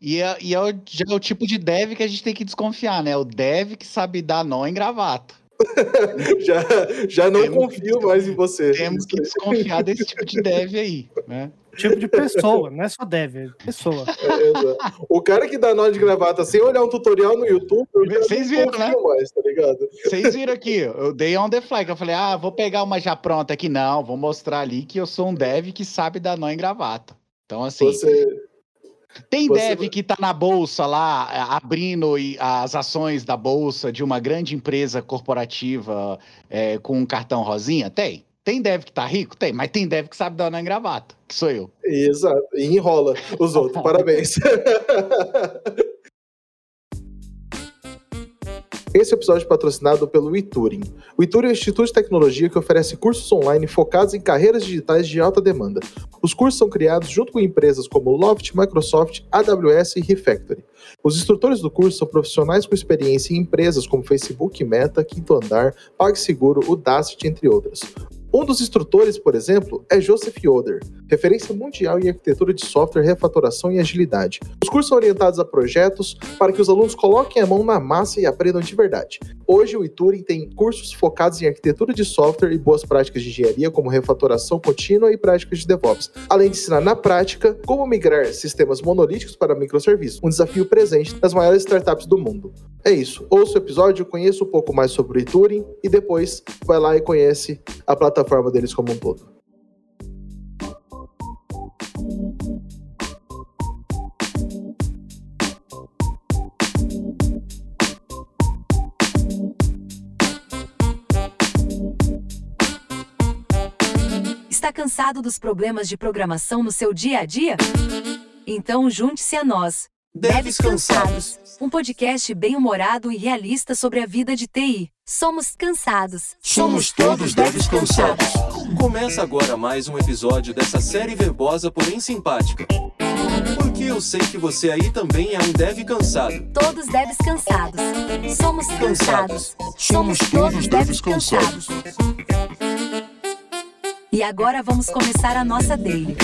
E, é, e é, o, já é o tipo de dev que a gente tem que desconfiar, né? O dev que sabe dar nó em gravata. já, já não temos confio que, mais em você. Temos que desconfiar desse tipo de dev aí, né? Tipo de pessoa, não é só dev, é pessoa. É, o cara que dá nó de gravata sem olhar um tutorial no YouTube, vocês viram, né? Mais, tá ligado? Vocês viram aqui, eu dei on the fly, eu falei, ah, vou pegar uma já pronta aqui, não, vou mostrar ali que eu sou um dev que sabe dar nó em gravata. Então, assim, você, tem Você... dev que está na bolsa lá, é, abrindo as ações da bolsa de uma grande empresa corporativa é, com um cartão rosinha? Tem. Tem dev que tá rico? Tem, mas tem dev que sabe dar na gravata, que sou eu. Exato, e enrola os outros, parabéns. Esse episódio é patrocinado pelo Ituring. O Ituring é um instituto de tecnologia que oferece cursos online focados em carreiras digitais de alta demanda. Os cursos são criados junto com empresas como Loft, Microsoft, AWS e Refactory. Os instrutores do curso são profissionais com experiência em empresas como Facebook, Meta, Quinto Andar, PagSeguro, Udacity, entre outras. Um dos instrutores, por exemplo, é Joseph Yoder, referência mundial em arquitetura de software, refatoração e agilidade. Os cursos são orientados a projetos para que os alunos coloquem a mão na massa e aprendam de verdade. Hoje, o Ituring tem cursos focados em arquitetura de software e boas práticas de engenharia, como refatoração contínua e práticas de DevOps, além de ensinar na prática como migrar sistemas monolíticos para microserviços, um desafio presente nas maiores startups do mundo. É isso. Ouça o episódio, conheça um pouco mais sobre o Ituring e depois vai lá e conhece a plataforma deles como um todo. Está cansado dos problemas de programação no seu dia a dia? Então junte-se a nós. Deves Cansados. Um podcast bem-humorado e realista sobre a vida de TI. Somos cansados. Somos todos Deves Cansados. Começa agora mais um episódio dessa série verbosa, porém simpática. Porque eu sei que você aí também é um dev cansado. Todos devs cansados. Somos cansados. Somos todos devs cansados. E agora vamos começar a nossa daily.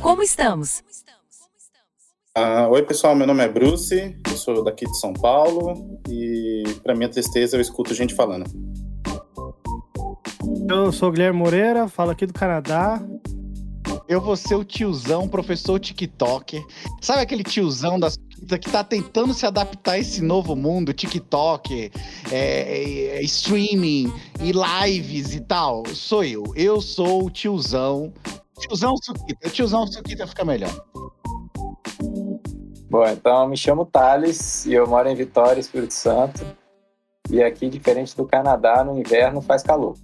Como estamos? Ah, oi, pessoal, meu nome é Bruce, eu sou daqui de São Paulo e, para minha tristeza, eu escuto gente falando. Eu sou o Guilherme Moreira, falo aqui do Canadá. Eu vou ser o tiozão, professor TikToker. Sabe aquele tiozão das que tá tentando se adaptar a esse novo mundo, TikTok, é, é, streaming e lives e tal? Sou eu. Eu sou o tiozão. Tiozão Suquita. Tiozão Suquita fica melhor. Bom, então me chamo Thales e eu moro em Vitória, Espírito Santo. E aqui, diferente do Canadá, no inverno faz calor.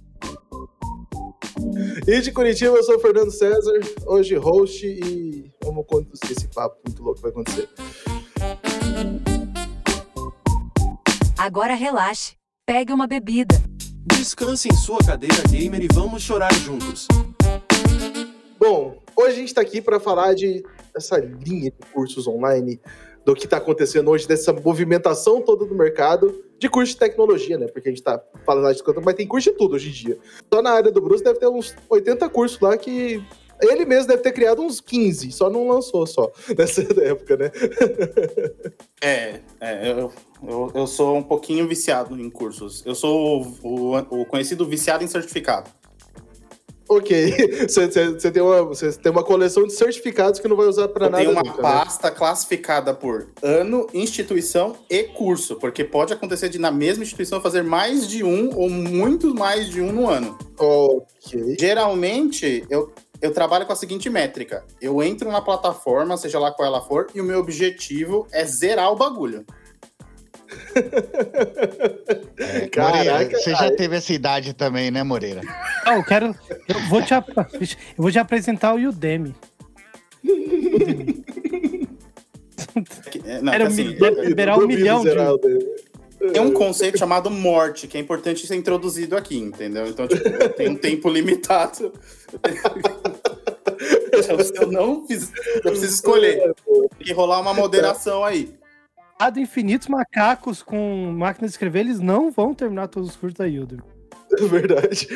E de Curitiba, eu sou o Fernando César, hoje host e vamos conduzir esse papo muito louco que vai acontecer. Agora relaxe, pegue uma bebida. Descanse em sua cadeira gamer e vamos chorar juntos. Bom, hoje a gente está aqui para falar de essa linha de cursos online, do que está acontecendo hoje, dessa movimentação toda do mercado de curso de tecnologia, né? Porque a gente está falando de mas tem curso de tudo hoje em dia. Só na área do Bruce deve ter uns 80 cursos lá que ele mesmo deve ter criado uns 15, só não lançou só nessa época, né? é, é eu, eu, eu, sou um pouquinho viciado em cursos. Eu sou o, o, o conhecido viciado em certificado. Ok. Você, tem uma, tem uma coleção de certificados que não vai usar para nada. Tem uma nunca, né? pasta né? classificada por ano, instituição e curso, porque pode acontecer de na mesma instituição fazer mais de um ou muito mais de um no ano. Ok. Geralmente, eu, eu trabalho com a seguinte métrica: eu entro na plataforma, seja lá qual ela for, e o meu objetivo é zerar o bagulho. É, Caraca, Moreira, você já teve essa idade também, né, Moreira? Não, eu quero. Eu vou te, eu vou te apresentar o Udemy. Udemy. É, não, Era assim, liberar um milhão de. Tem um conceito chamado morte, que é importante ser introduzido aqui, entendeu? Então, tipo, tem um tempo limitado. então, se eu não fiz, eu preciso escolher. Tem que rolar uma moderação aí infinitos macacos com máquina de escrever, eles não vão terminar todos os cursos da Udemy. É verdade.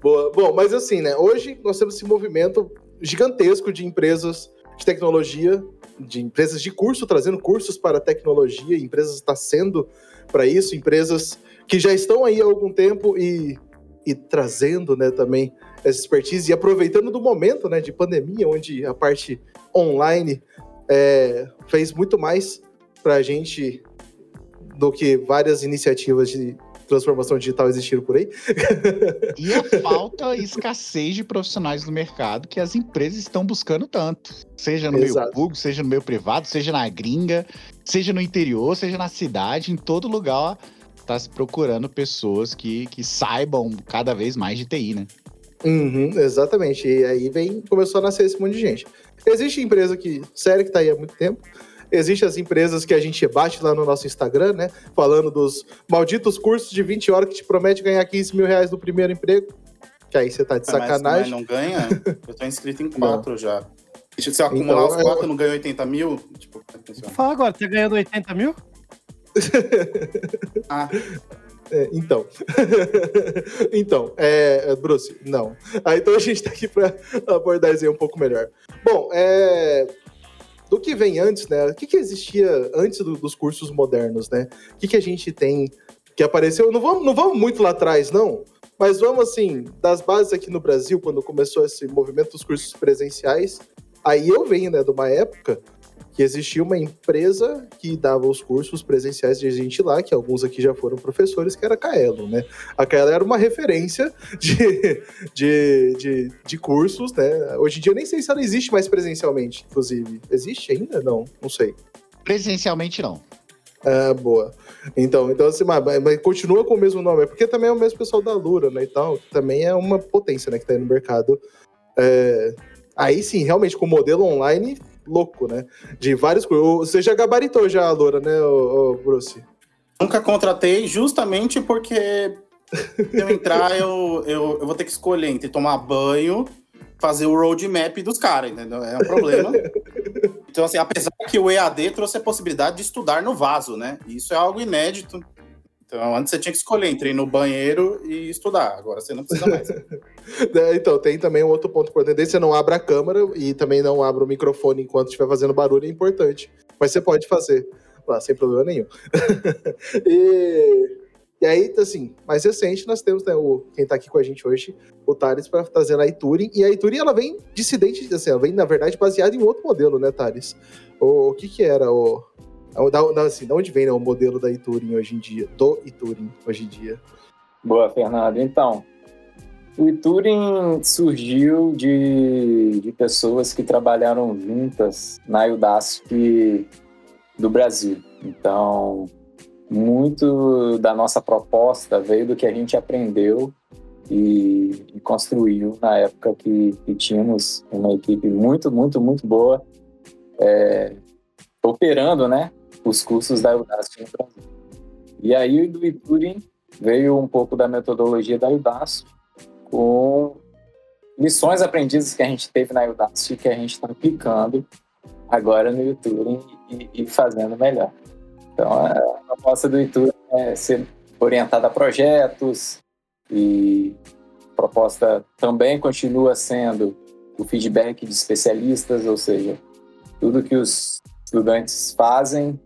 Boa. Bom, mas assim, né? Hoje nós temos esse movimento gigantesco de empresas de tecnologia, de empresas de curso, trazendo cursos para tecnologia, empresas está sendo para isso, empresas que já estão aí há algum tempo e, e trazendo né, também essa expertise e aproveitando do momento né, de pandemia, onde a parte online é, fez muito mais para a gente do que várias iniciativas de transformação digital existiram por aí. E a falta e escassez de profissionais no mercado que as empresas estão buscando tanto. Seja no Exato. meio público, seja no meio privado, seja na gringa, seja no interior, seja na cidade, em todo lugar está se procurando pessoas que, que saibam cada vez mais de TI, né? Uhum, exatamente. E aí vem, começou a nascer esse monte de gente. Existe empresa que, sério, que tá aí há muito tempo. Existem as empresas que a gente bate lá no nosso Instagram, né? Falando dos malditos cursos de 20 horas que te promete ganhar 15 mil reais no primeiro emprego. Que aí você tá de Ah, mas- sacanagem. Mas não ganha? Eu tô inscrito em quatro já. Se eu acumular Então, os é- quatro, eu não ganho 80 mil? Tipo, como é que funciona? Fala agora, tá ganhando 80 mil? Ah, É, então. então, é, é, Bruce, não. Ah, então a gente tá aqui para abordar isso aí um pouco melhor. Bom, é, do que vem antes, né? O que, que existia antes do- dos cursos modernos, né? O que, que a gente tem que apareceu? Não vamos, não vamos muito lá atrás, não. Mas vamos, assim, das bases aqui no Brasil, quando começou esse movimento dos cursos presenciais, aí eu venho, né, de uma época que existia uma empresa que dava os cursos presenciais de gente lá, que alguns aqui já foram professores, que era a Kaelo, né? A Kaelo era uma referência de, de, de, de cursos, né? Hoje em dia eu nem sei se ela existe mais presencialmente, inclusive. Existe ainda? Não, não sei. Presencialmente não. Ah, boa. Então, então assim, mas, mas continua com o mesmo nome, é porque também é o mesmo pessoal da Lura, né, e tal, que também é uma potência, né, que tá aí no mercado. É, aí sim, realmente, com modelo online louco, né, de vários. Você já gabaritou já a Lura, né, Bruce? nunca contratei justamente porque se eu entrar, eu, eu, eu vou ter que escolher entre tomar banho, fazer o roadmap dos caras, entendeu? É um problema. Então, assim, apesar que o EAD trouxe a possibilidade de estudar no vaso, né? Isso é algo inédito. Então, antes você tinha que escolher entre ir no banheiro e estudar. Agora você não precisa mais. É, Então, tem também um outro ponto importante. Você não abre a câmera e também não abre o microfone enquanto estiver fazendo barulho, é importante. Mas você pode fazer lá, sem problema nenhum. e, e aí, assim, mais recente, nós temos né, o, quem tá aqui com a gente hoje, o Thales, para trazer a Ituring. E a Ituring, ela vem dissidente, assim, ela vem, na verdade, baseada em outro modelo, né, Thales? O, o que que era o... Da, da, assim, da onde vem né, o modelo da Ituring hoje em dia? Do Ituring hoje em dia? Boa, Fernando. Então, o Turing surgiu de, de pessoas que trabalharam juntas na Udacity do Brasil. Então, muito da nossa proposta veio do que a gente aprendeu e, e construiu na época que, que tínhamos uma equipe muito, muito, muito boa é, operando, né, os cursos da Udacity no Brasil. E aí, do Turing veio um pouco da metodologia da Udacity com lições aprendidas que a gente teve na Udacity que a gente está aplicando agora no YouTube e, e fazendo melhor. Então, a proposta do YouTube é ser orientada a projetos e a proposta também continua sendo o feedback de especialistas, ou seja, tudo que os estudantes fazem,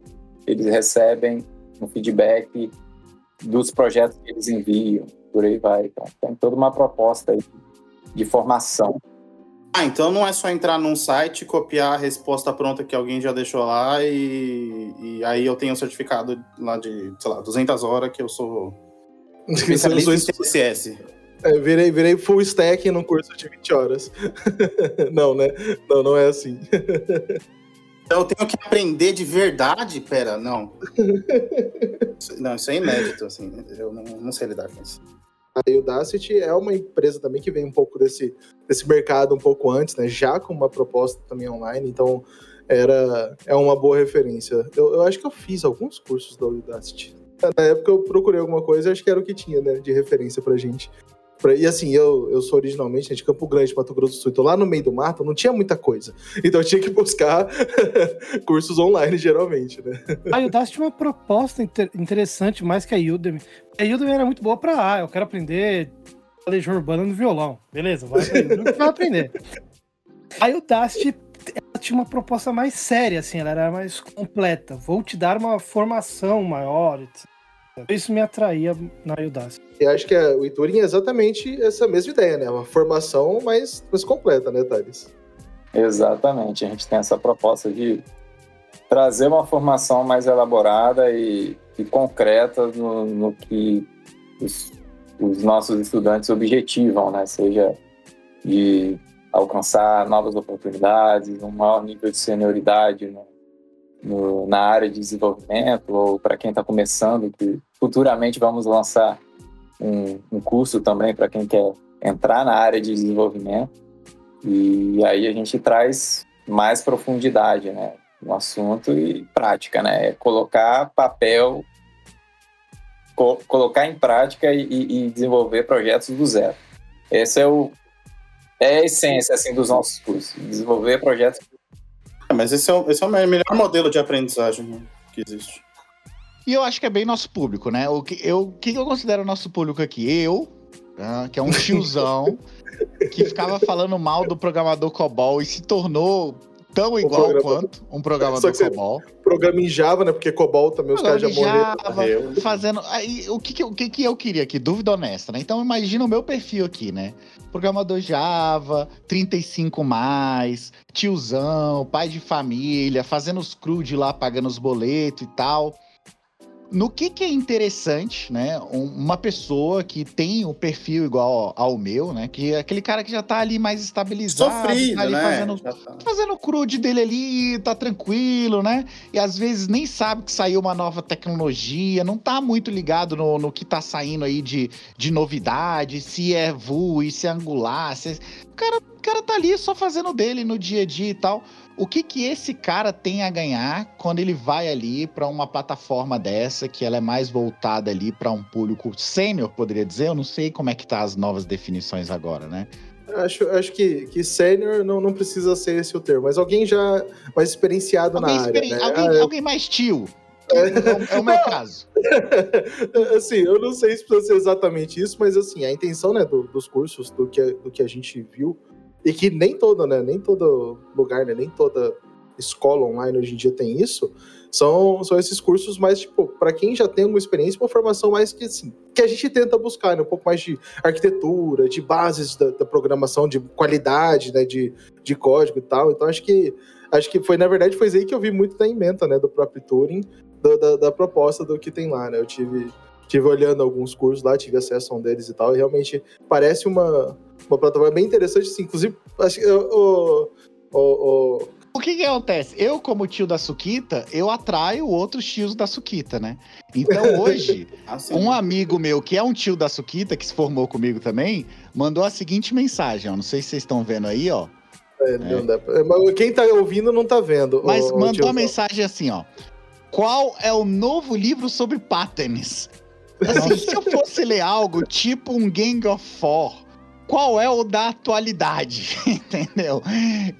eles recebem um feedback dos projetos que eles enviam, por aí vai. Então, tem toda uma proposta aí de formação. Ah, então não é só entrar num site, copiar a resposta pronta que alguém já deixou lá e, e aí eu tenho um certificado lá de, sei lá, 200 horas que eu sou especialista em CSS. É, virei, virei full stack num curso de 20 horas. não, né? Não, não é assim. Então eu tenho que aprender de verdade? Pera, não. Não, isso é inédito, assim. Eu não, não sei lidar com isso. A Udacity é uma empresa também que vem um pouco desse, desse mercado um pouco antes, né? Já com uma proposta também online, então era, é uma boa referência. Eu, eu acho que eu fiz alguns cursos da Udacity. Na época eu procurei alguma coisa, acho que era o que tinha, né? De referência pra gente. E assim, eu, eu sou originalmente né, de Campo Grande, Mato Grosso do Sul, então lá no meio do mato não tinha muita coisa. Então eu tinha que buscar cursos online, geralmente, né? A Udacity tinha uma proposta inter- interessante, mais que a Udemy. A Udemy era muito boa pra, ah, eu quero aprender Legião Urbana no violão. Beleza, vai pra Udemy que vai aprender. A Udacity tinha uma proposta mais séria, assim, ela era mais completa. Vou te dar uma formação maior. etc. Isso me atraía na Udacity. E acho que a- o Ituring é exatamente essa mesma ideia, né? Uma formação mais, mais completa, né, Thales? Exatamente, a gente tem essa proposta de trazer uma formação mais elaborada e, e concreta no, no que os, os nossos estudantes objetivam, né? Seja de alcançar novas oportunidades, um maior nível de senioridade no, no- na área de desenvolvimento, ou para quem está começando, que futuramente vamos lançar um, um curso também para quem quer entrar na área de desenvolvimento. E aí a gente traz mais profundidade, né, no assunto e prática, né, é colocar papel, co- colocar em prática e, e- desenvolver projetos do zero. Esse é o é a essência assim dos nossos cursos, desenvolver projetos. É, mas esse é, o, esse é o melhor modelo de aprendizagem né, que existe. E eu acho que é bem nosso público, né? O que eu, o que eu considero nosso público aqui? Eu, ah, que é um tiozão, que ficava falando mal do programador COBOL e se tornou tão igual quanto um programador COBOL. Programa em Java, né? Porque COBOL também os caras já morreram. Fazendo. Aí, o que, que, eu- o que, que eu queria aqui? Dúvida honesta, né? Então imagina o meu perfil aqui, né? Programador Java, 35 mais, tiozão, pai de família, fazendo os crude lá, pagando os boletos e tal. No que que é interessante, né? um- uma pessoa que tem o perfil igual ao meu, né? Que é aquele cara que já tá ali mais estabilizado, Sofrido, tá ali né? fazendo tá. fazendo o crude dele ali, tá tranquilo, né? E às vezes nem sabe que saiu uma nova tecnologia, não tá muito ligado no, no que tá saindo aí de, de novidade, se é Vue, se é Angular, se é... O, cara, o cara tá ali só fazendo dele no dia a dia e tal. O que que esse cara tem a ganhar quando ele vai ali para uma plataforma dessa, que ela é mais voltada ali para um público sênior, poderia dizer? Eu não sei como é que tá as novas definições agora, né? Acho, acho que, que sênior não, não precisa ser esse o termo, mas alguém já mais experienciado Alguém, na área. experi- né? alguém, Ah, alguém mais tio. É, o- é o meu caso. assim, eu não sei se precisa ser exatamente isso, mas assim, a intenção né, do- dos cursos, do que, do que a gente viu, e que nem todo, né? Nem todo lugar, né? Nem toda escola online hoje em dia tem isso, são, são esses cursos mais, tipo, para quem já tem uma experiência, uma formação mais que, assim, que a gente tenta buscar, né? Um pouco mais de arquitetura, de bases da, da programação, de qualidade, né? De, de código e tal. Então, acho que acho que foi, na verdade, foi aí que eu vi muito da ementa, né? Do próprio Turing, da, da, da proposta do que tem lá, né? Eu tive, tive olhando alguns cursos lá, tive acesso a um deles e tal, e realmente parece uma, uma plataforma bem interessante, assim, inclusive, acho que o, o, o, O que que acontece? Eu, como tio da Suquita, eu atraio outros tios da Suquita, né? Então hoje, Assim, um amigo meu que é um tio da Suquita, que se formou comigo também, mandou a seguinte mensagem, ó. Não sei se vocês estão vendo aí, ó. é, pra- mas quem tá ouvindo não tá vendo. Mas o- mandou a mensagem assim, ó. Qual é o novo livro sobre patterns? Assim, se eu fosse ler algo tipo um Gang of Four, qual é o da atualidade? Entendeu?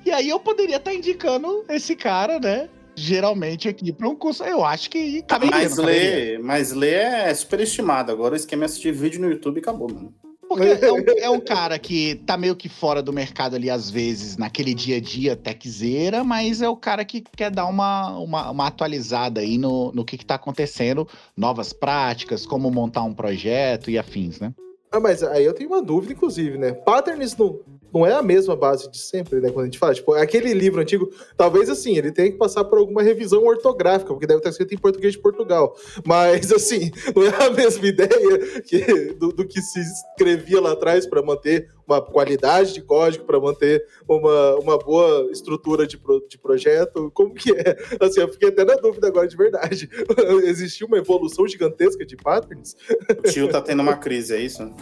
E aí eu poderia estar indicando esse cara, né? Geralmente aqui para um curso. Eu acho que caberia, mas ler, mas ler é superestimado. Agora o esquema é assistir vídeo no YouTube e acabou, mano. Porque é um, é um cara que tá meio que fora do mercado ali, às vezes, naquele dia a dia techzeira, mas é o cara que quer dar uma, uma, uma atualizada aí no, no que, que tá acontecendo, novas práticas, como montar um projeto e afins, né? Ah, mas aí eu tenho uma dúvida, inclusive, né? Patterns não, não é a mesma base de sempre, né? Quando a gente fala, tipo, aquele livro antigo, talvez assim, ele tenha que passar por alguma revisão ortográfica, porque deve estar escrito em português de Portugal. Mas, assim, não é a mesma ideia que, do, do que se escrevia lá atrás para manter uma qualidade de código, para manter uma, uma boa estrutura de, pro- de projeto. Como que é? Assim, eu fiquei até na dúvida agora de verdade. Existiu uma evolução gigantesca de patterns? O tio tá tendo uma crise, é isso?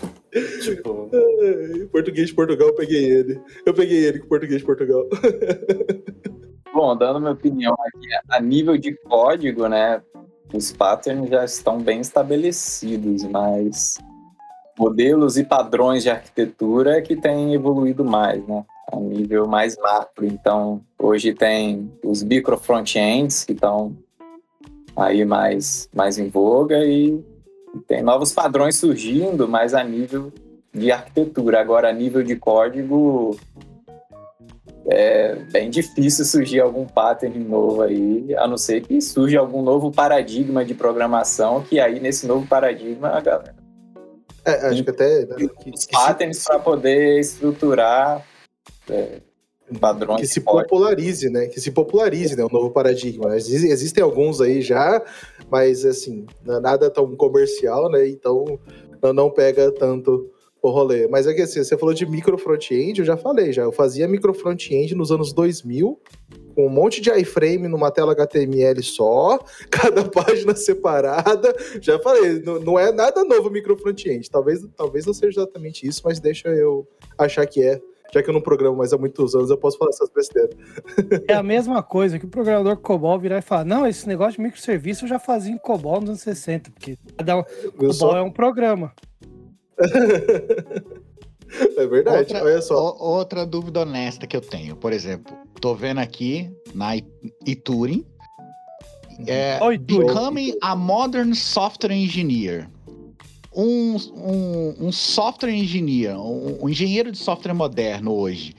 tipo, português de Portugal, eu peguei ele. Eu peguei ele com português de Portugal. Bom, dando minha opinião aqui, a nível de código, né, os patterns já estão bem estabelecidos, mas modelos e padrões de arquitetura que têm evoluído mais, né, a nível mais macro. Então, hoje tem os micro front-ends que estão aí mais, mais em voga e tem novos padrões surgindo, mas a nível de arquitetura. Agora, a nível de código, é bem difícil surgir algum pattern novo aí, a não ser que surja algum novo paradigma de programação, que aí nesse novo paradigma a galera. É, acho que até. Né, que, os patterns para poder estruturar é, padrões. Que se popularize, né? Que se popularize, né? O novo paradigma. Existem alguns aí já, mas assim, nada tão comercial, né? Então não pega tanto o rolê. Mas é que assim, você falou de micro front-end, eu já falei, já. Eu fazia micro front-end nos anos 2000, com um monte de iframe numa tela HTML só, cada página separada. Já falei, não, não é nada novo micro front-end. Talvez, talvez não seja exatamente isso, mas deixa eu achar que é. Já que eu não programo mais há muitos anos, eu posso falar essas besteiras. É a mesma coisa que o programador COBOL virar e falar: Não, esse negócio de microserviço eu já fazia em COBOL nos anos 60, porque cada COBOL só... é um programa. É verdade, outra, olha só. Outra dúvida honesta que eu tenho, por exemplo, tô vendo aqui na Ituring, é, Oi, Becoming a Modern Software Engineer. Um, um, um software engineer, um, um engenheiro de software moderno hoje,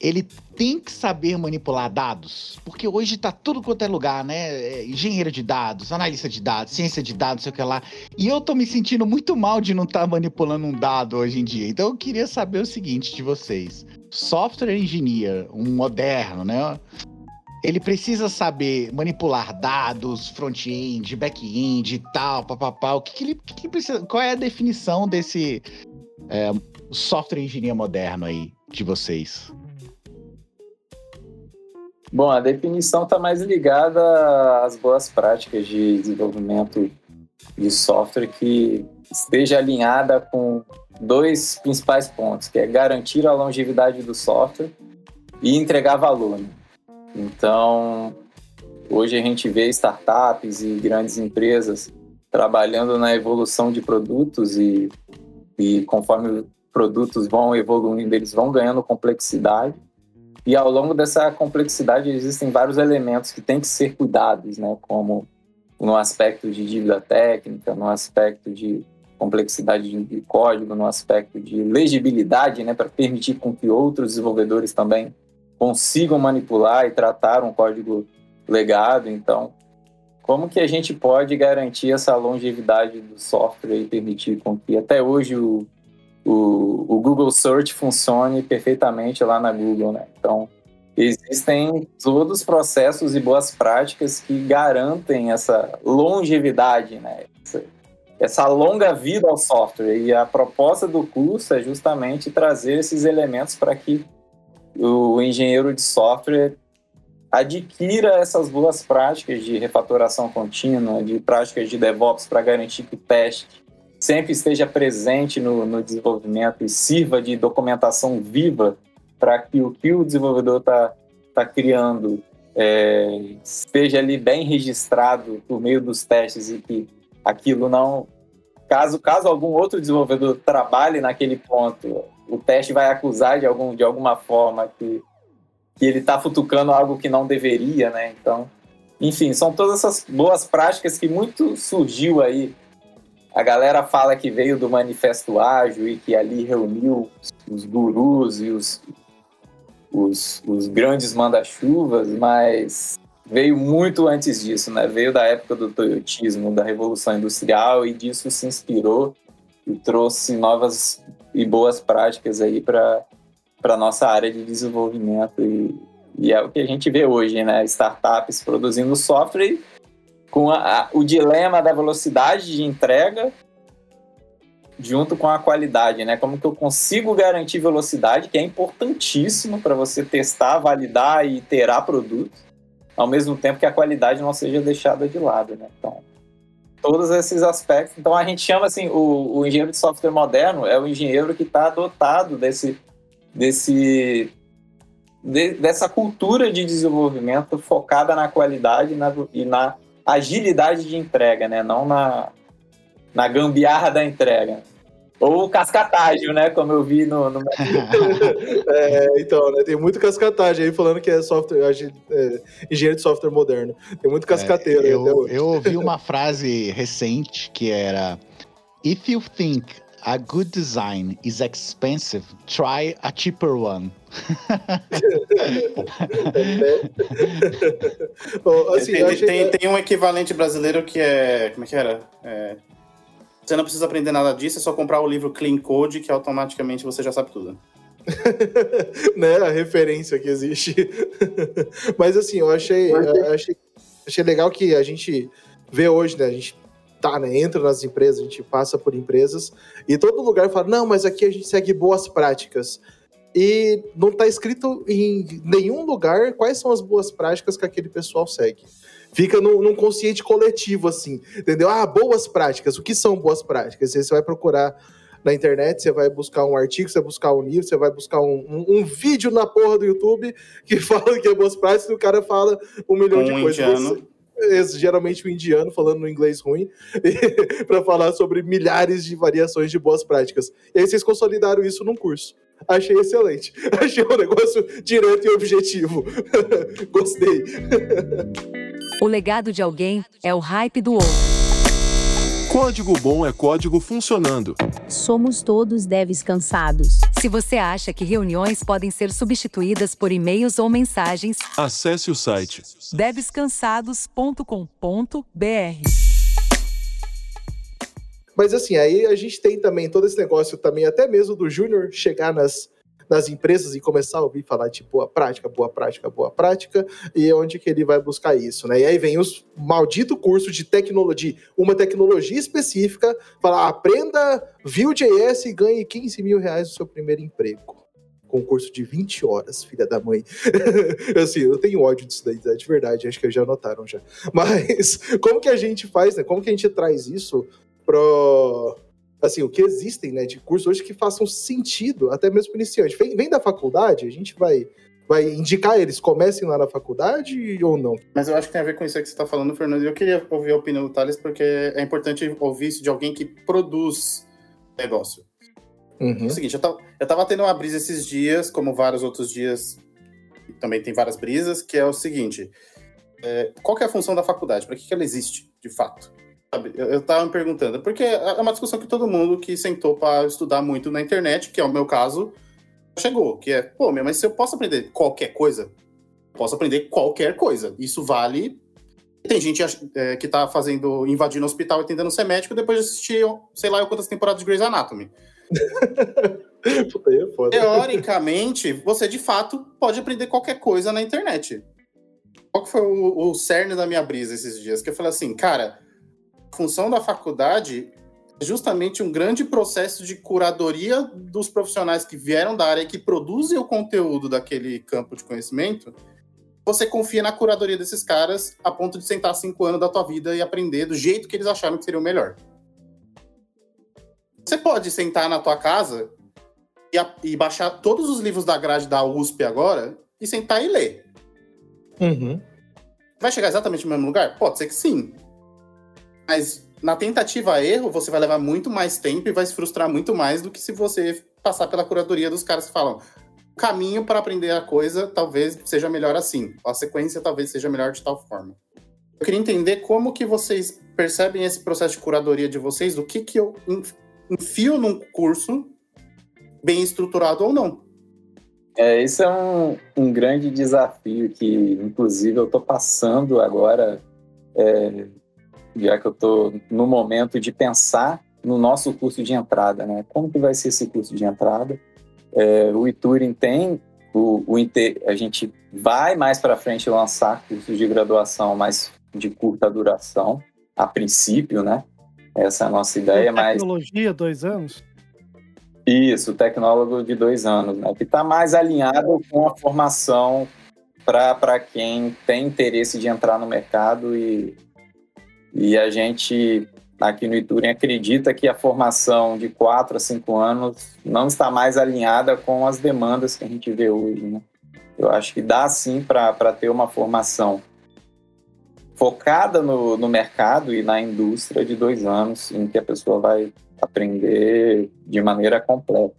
ele tem que saber manipular dados, porque hoje está tudo quanto é lugar, né? É, engenheiro de dados, analista de dados, ciência de dados, sei o que lá. E eu tô me sentindo muito mal de não estar tá manipulando um dado hoje em dia. Então eu queria saber o seguinte de vocês: software engineer, um moderno, né? Ele precisa saber manipular dados, front-end, back-end e tal, papapá. O que, que ele, que que precisa? Qual é a definição desse é, software engineer moderno aí de vocês? Bom, a definição está mais ligada às boas práticas de desenvolvimento de software que esteja alinhada com dois principais pontos, que é garantir a longevidade do software e entregar valor. Né? Então, hoje a gente vê startups e grandes empresas trabalhando na evolução de produtos e, e conforme produtos vão evoluindo, eles vão ganhando complexidade e ao longo dessa complexidade existem vários elementos que têm que ser cuidados, né? Como no aspecto de dívida técnica, no aspecto de complexidade de código, no aspecto de legibilidade, né? Para permitir com que outros desenvolvedores também consigam manipular e tratar um código legado. Então, como que a gente pode garantir essa longevidade do software e permitir com que até hoje o o, o Google Search funcione perfeitamente lá na Google, né? Então, existem todos os processos e boas práticas que garantem essa longevidade, né? Essa, essa longa vida ao software. E a proposta do curso é justamente trazer esses elementos para que o engenheiro de software adquira essas boas práticas de refatoração contínua, de práticas de DevOps para garantir que o teste sempre esteja presente no, no desenvolvimento e sirva de documentação viva para que o que o desenvolvedor está tá criando é, esteja ali bem registrado por meio dos testes e que aquilo não. Caso, caso algum outro desenvolvedor trabalhe naquele ponto, o teste vai acusar de, algum, de alguma forma que, que ele está futucando algo que não deveria, né? Então, enfim, são todas essas boas práticas que muito surgiu aí a galera fala que veio do Manifesto Ágil e que ali reuniu os gurus e os, os, os grandes manda-chuvas, mas veio muito antes disso, né? Veio da época do toyotismo, da Revolução Industrial e disso se inspirou e trouxe novas e boas práticas aí para para nossa área de desenvolvimento e, e, é o que a gente vê hoje, né? Startups produzindo software com a, a, o dilema da velocidade de entrega junto com a qualidade, né? Como que eu consigo garantir velocidade, que é importantíssimo para você testar, validar e iterar produtos, ao mesmo tempo que a qualidade não seja deixada de lado, né? Então, todos esses aspectos. Então, a gente chama assim, o, o engenheiro de software moderno é o engenheiro que está dotado desse, desse de, dessa cultura de desenvolvimento focada na qualidade na, e na agilidade de entrega, né? Não na, na gambiarra da entrega. Ou cascatágio, né? Como eu vi no. no... é, então, né? Tem muito cascatagem aí falando que é software, é, engenheiro de software moderno. Tem muito cascateiro. É, eu, eu ouvi uma frase recente que era: If you think a good design is expensive, try a cheaper one. Bom, assim, tem, tem, tem, um equivalente brasileiro que é. Como é que era? É, você não precisa aprender nada disso, é só comprar o livro Clean Code, que automaticamente você já sabe tudo. né, a referência que existe. Mas assim, eu achei, eu achei, achei legal que a gente vê hoje, né? A gente tá, né? Entra nas empresas, a gente passa por empresas e todo lugar fala: não, mas aqui a gente segue boas práticas. E não está escrito em nenhum lugar quais são as boas práticas que aquele pessoal segue. Fica num, num consciente coletivo, assim, entendeu? Ah, boas práticas. O que são boas práticas? Aí você vai procurar na internet, você vai buscar um artigo, você vai buscar um livro, você vai buscar um, um, um vídeo na porra do YouTube que fala que é boas práticas e o cara fala um milhão um de coisas. Indiano. Geralmente o um indiano falando no inglês ruim, para falar sobre milhares de variações de boas práticas. E aí vocês consolidaram isso num curso. Achei excelente. Achei um negócio direto e objetivo. Gostei. O legado de alguém é o hype do outro. Código bom é código funcionando. Somos todos devs cansados. Se você acha que reuniões podem ser substituídas por e-mails ou mensagens, acesse o site devscansados.com.br. Mas assim, aí a gente tem também todo esse negócio também, até mesmo do Júnior chegar nas, nas empresas e começar a ouvir falar de boa prática, boa prática, boa prática, e é onde que ele vai buscar isso, né? E aí vem os maldito curso de tecnologia, uma tecnologia específica, falar, aprenda Vue.js e ganhe 15 mil reais no seu primeiro emprego concurso de 20 horas, filha da mãe. assim, eu tenho ódio disso daí, de verdade, acho que já notaram já. Mas como que a gente faz, né? Como que a gente traz isso pro assim, o que existem, né, de cursos hoje que façam sentido, até mesmo para iniciante. Vem, vem, da faculdade, a gente vai, vai indicar eles, comecem lá na faculdade ou não? Mas eu acho que tem a ver com isso que você está falando, Fernando. Eu queria ouvir a opinião do Thales, porque é importante ouvir isso de alguém que produz negócio. Uhum. É o seguinte, eu tava, eu tava tendo uma brisa esses dias, como vários outros dias, também tem várias brisas, que é o seguinte, é, qual é a função da faculdade? Para que, que ela existe, de fato? Sabe, eu, eu tava me perguntando, porque é uma discussão que todo mundo que sentou para estudar muito na internet, que é o meu caso, chegou, que é, pô, mas se eu posso aprender qualquer coisa, posso aprender qualquer coisa. Isso vale. Tem gente é, que tá fazendo, invadindo o hospital e tentando ser médico depois de assistir, sei lá, quantas temporadas de Grey's Anatomy. É Teoricamente, você de fato pode aprender qualquer coisa na internet. Qual que foi o, o cerne da minha brisa esses dias? Que eu falei assim, cara, função da faculdade é justamente um grande processo de curadoria dos profissionais que vieram da área e que produzem o conteúdo daquele campo de conhecimento. Você confia na curadoria desses caras a ponto de sentar cinco anos da tua vida e aprender do jeito que eles acharam que seria o melhor. Você pode sentar na tua casa e, a, e baixar todos os livros da grade da USP agora e sentar e ler. Uhum. Vai chegar exatamente no mesmo lugar? Pode ser que sim. Mas na tentativa erro, você vai levar muito mais tempo e vai se frustrar muito mais do que se você passar pela curadoria dos caras que falam o caminho para aprender a coisa talvez seja melhor assim, a sequência talvez seja melhor de tal forma. Eu queria entender como que vocês percebem esse processo de curadoria de vocês, do que que eu enfio num curso bem estruturado ou não. É, isso é um, um grande desafio que, inclusive, eu estou passando agora é, já que eu estou no momento de pensar no nosso curso de entrada, né? Como que vai ser esse curso de entrada? É, o Ituring tem o, o a gente vai mais para frente lançar cursos de graduação mais de curta duração, a princípio, né? Essa é a nossa ideia, mas tecnologia dois anos. Isso, tecnólogo de dois anos, né? Que está mais alinhado com a formação para quem tem interesse de entrar no mercado e e a gente, aqui no Iturim, acredita que a formação de quatro a cinco anos não está mais alinhada com as demandas que a gente vê hoje. Né? Eu acho que dá sim para ter uma formação focada no, no mercado e na indústria de dois anos, em que a pessoa vai aprender de maneira completa.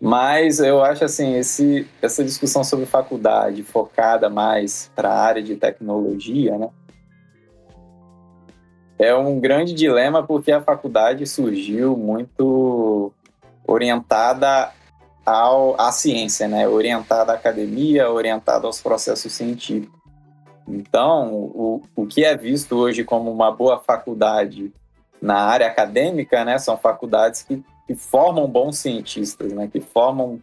Mas eu acho assim, esse, essa discussão sobre faculdade focada mais para a área de tecnologia, né? É um grande dilema porque a faculdade surgiu muito orientada ao, à ciência, né? orientada à academia, orientada aos processos científicos. Então, o, o que é visto hoje como uma boa faculdade na área acadêmica, né, são faculdades que, que formam bons cientistas, né, que formam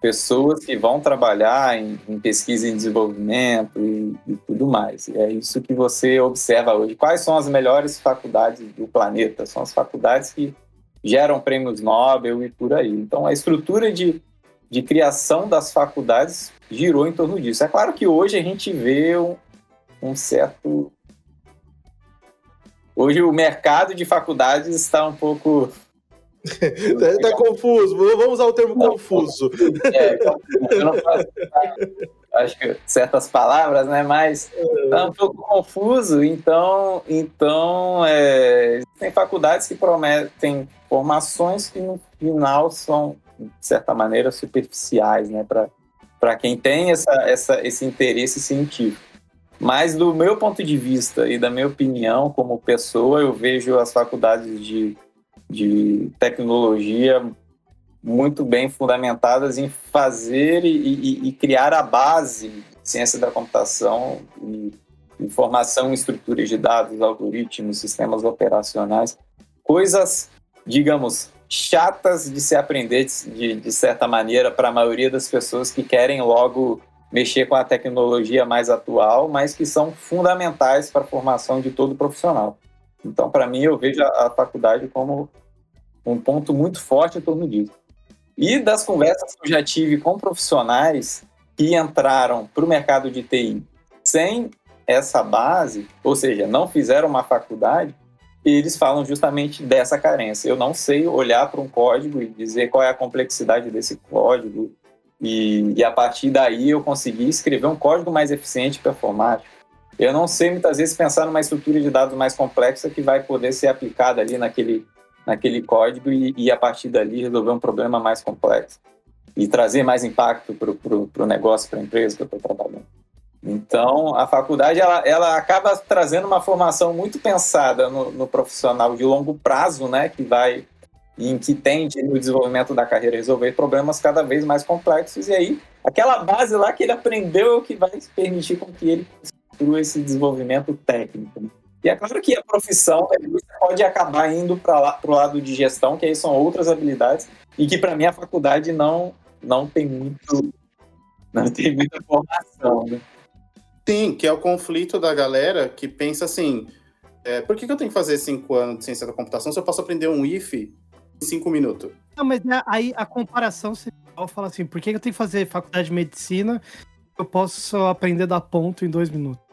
pessoas que vão trabalhar em, em pesquisa e desenvolvimento e, e, tudo mais. E é isso que você observa hoje. Quais são as melhores faculdades do planeta? São as faculdades que geram prêmios Nobel e por aí. Então, a estrutura de, de criação das faculdades girou em torno disso. É claro que hoje a gente vê um, um certo. Hoje o mercado de faculdades está um pouco tá, tá confuso, vamos usar o termo não, confuso. É, eu não faço, acho que certas palavras, né? Mas tá um pouco confuso, então, então é, tem faculdades que prometem formações que no final são, de certa maneira, superficiais, né? Para quem tem essa, essa, esse interesse científico. Mas do meu ponto de vista e da minha opinião como pessoa, eu vejo as faculdades de de tecnologia muito bem fundamentadas em fazer e, e, e criar a base de ciência da computação e informação estruturas de dados, algoritmos, sistemas operacionais, coisas, digamos, chatas de se aprender de, de certa maneira para a maioria das pessoas que querem logo mexer com a tecnologia mais atual, mas que são fundamentais para a formação de todo profissional. Então, para mim, eu vejo a, a, faculdade como um ponto muito forte em torno disso. E das conversas que eu já tive com profissionais que entraram para o mercado de TI sem essa base, ou seja, não fizeram uma faculdade, eles falam justamente dessa carência. Eu não sei olhar para um código e dizer qual é a complexidade desse código, e, e a partir daí eu conseguir escrever um código mais eficiente e performático eu não sei muitas vezes pensar numa estrutura de dados mais complexa que vai poder ser aplicada ali naquele, naquele código e, e a partir dali resolver um problema mais complexo e trazer mais impacto para o negócio, para a empresa que eu estou trabalhando. Então, a faculdade ela, ela acaba trazendo uma formação muito pensada no, no, profissional de longo prazo, né, que vai em que tende no desenvolvimento da carreira resolver problemas cada vez mais complexos e aí aquela base lá que ele aprendeu é o que vai permitir com que ele construa esse desenvolvimento técnico. Né? E é claro que a profissão pode acabar indo para o lado de gestão, que aí são outras habilidades, e que para mim a faculdade não, não tem muito não tem muita formação. Né? Sim, que é o conflito da galera que pensa assim: é, por que, que eu tenho que fazer cinco anos de ciência da computação se eu posso aprender um IF em cinco minutos? Não, mas né, aí a comparação se fala assim: por que, que eu tenho que fazer faculdade de medicina? Eu posso aprender da ponto em dois minutos.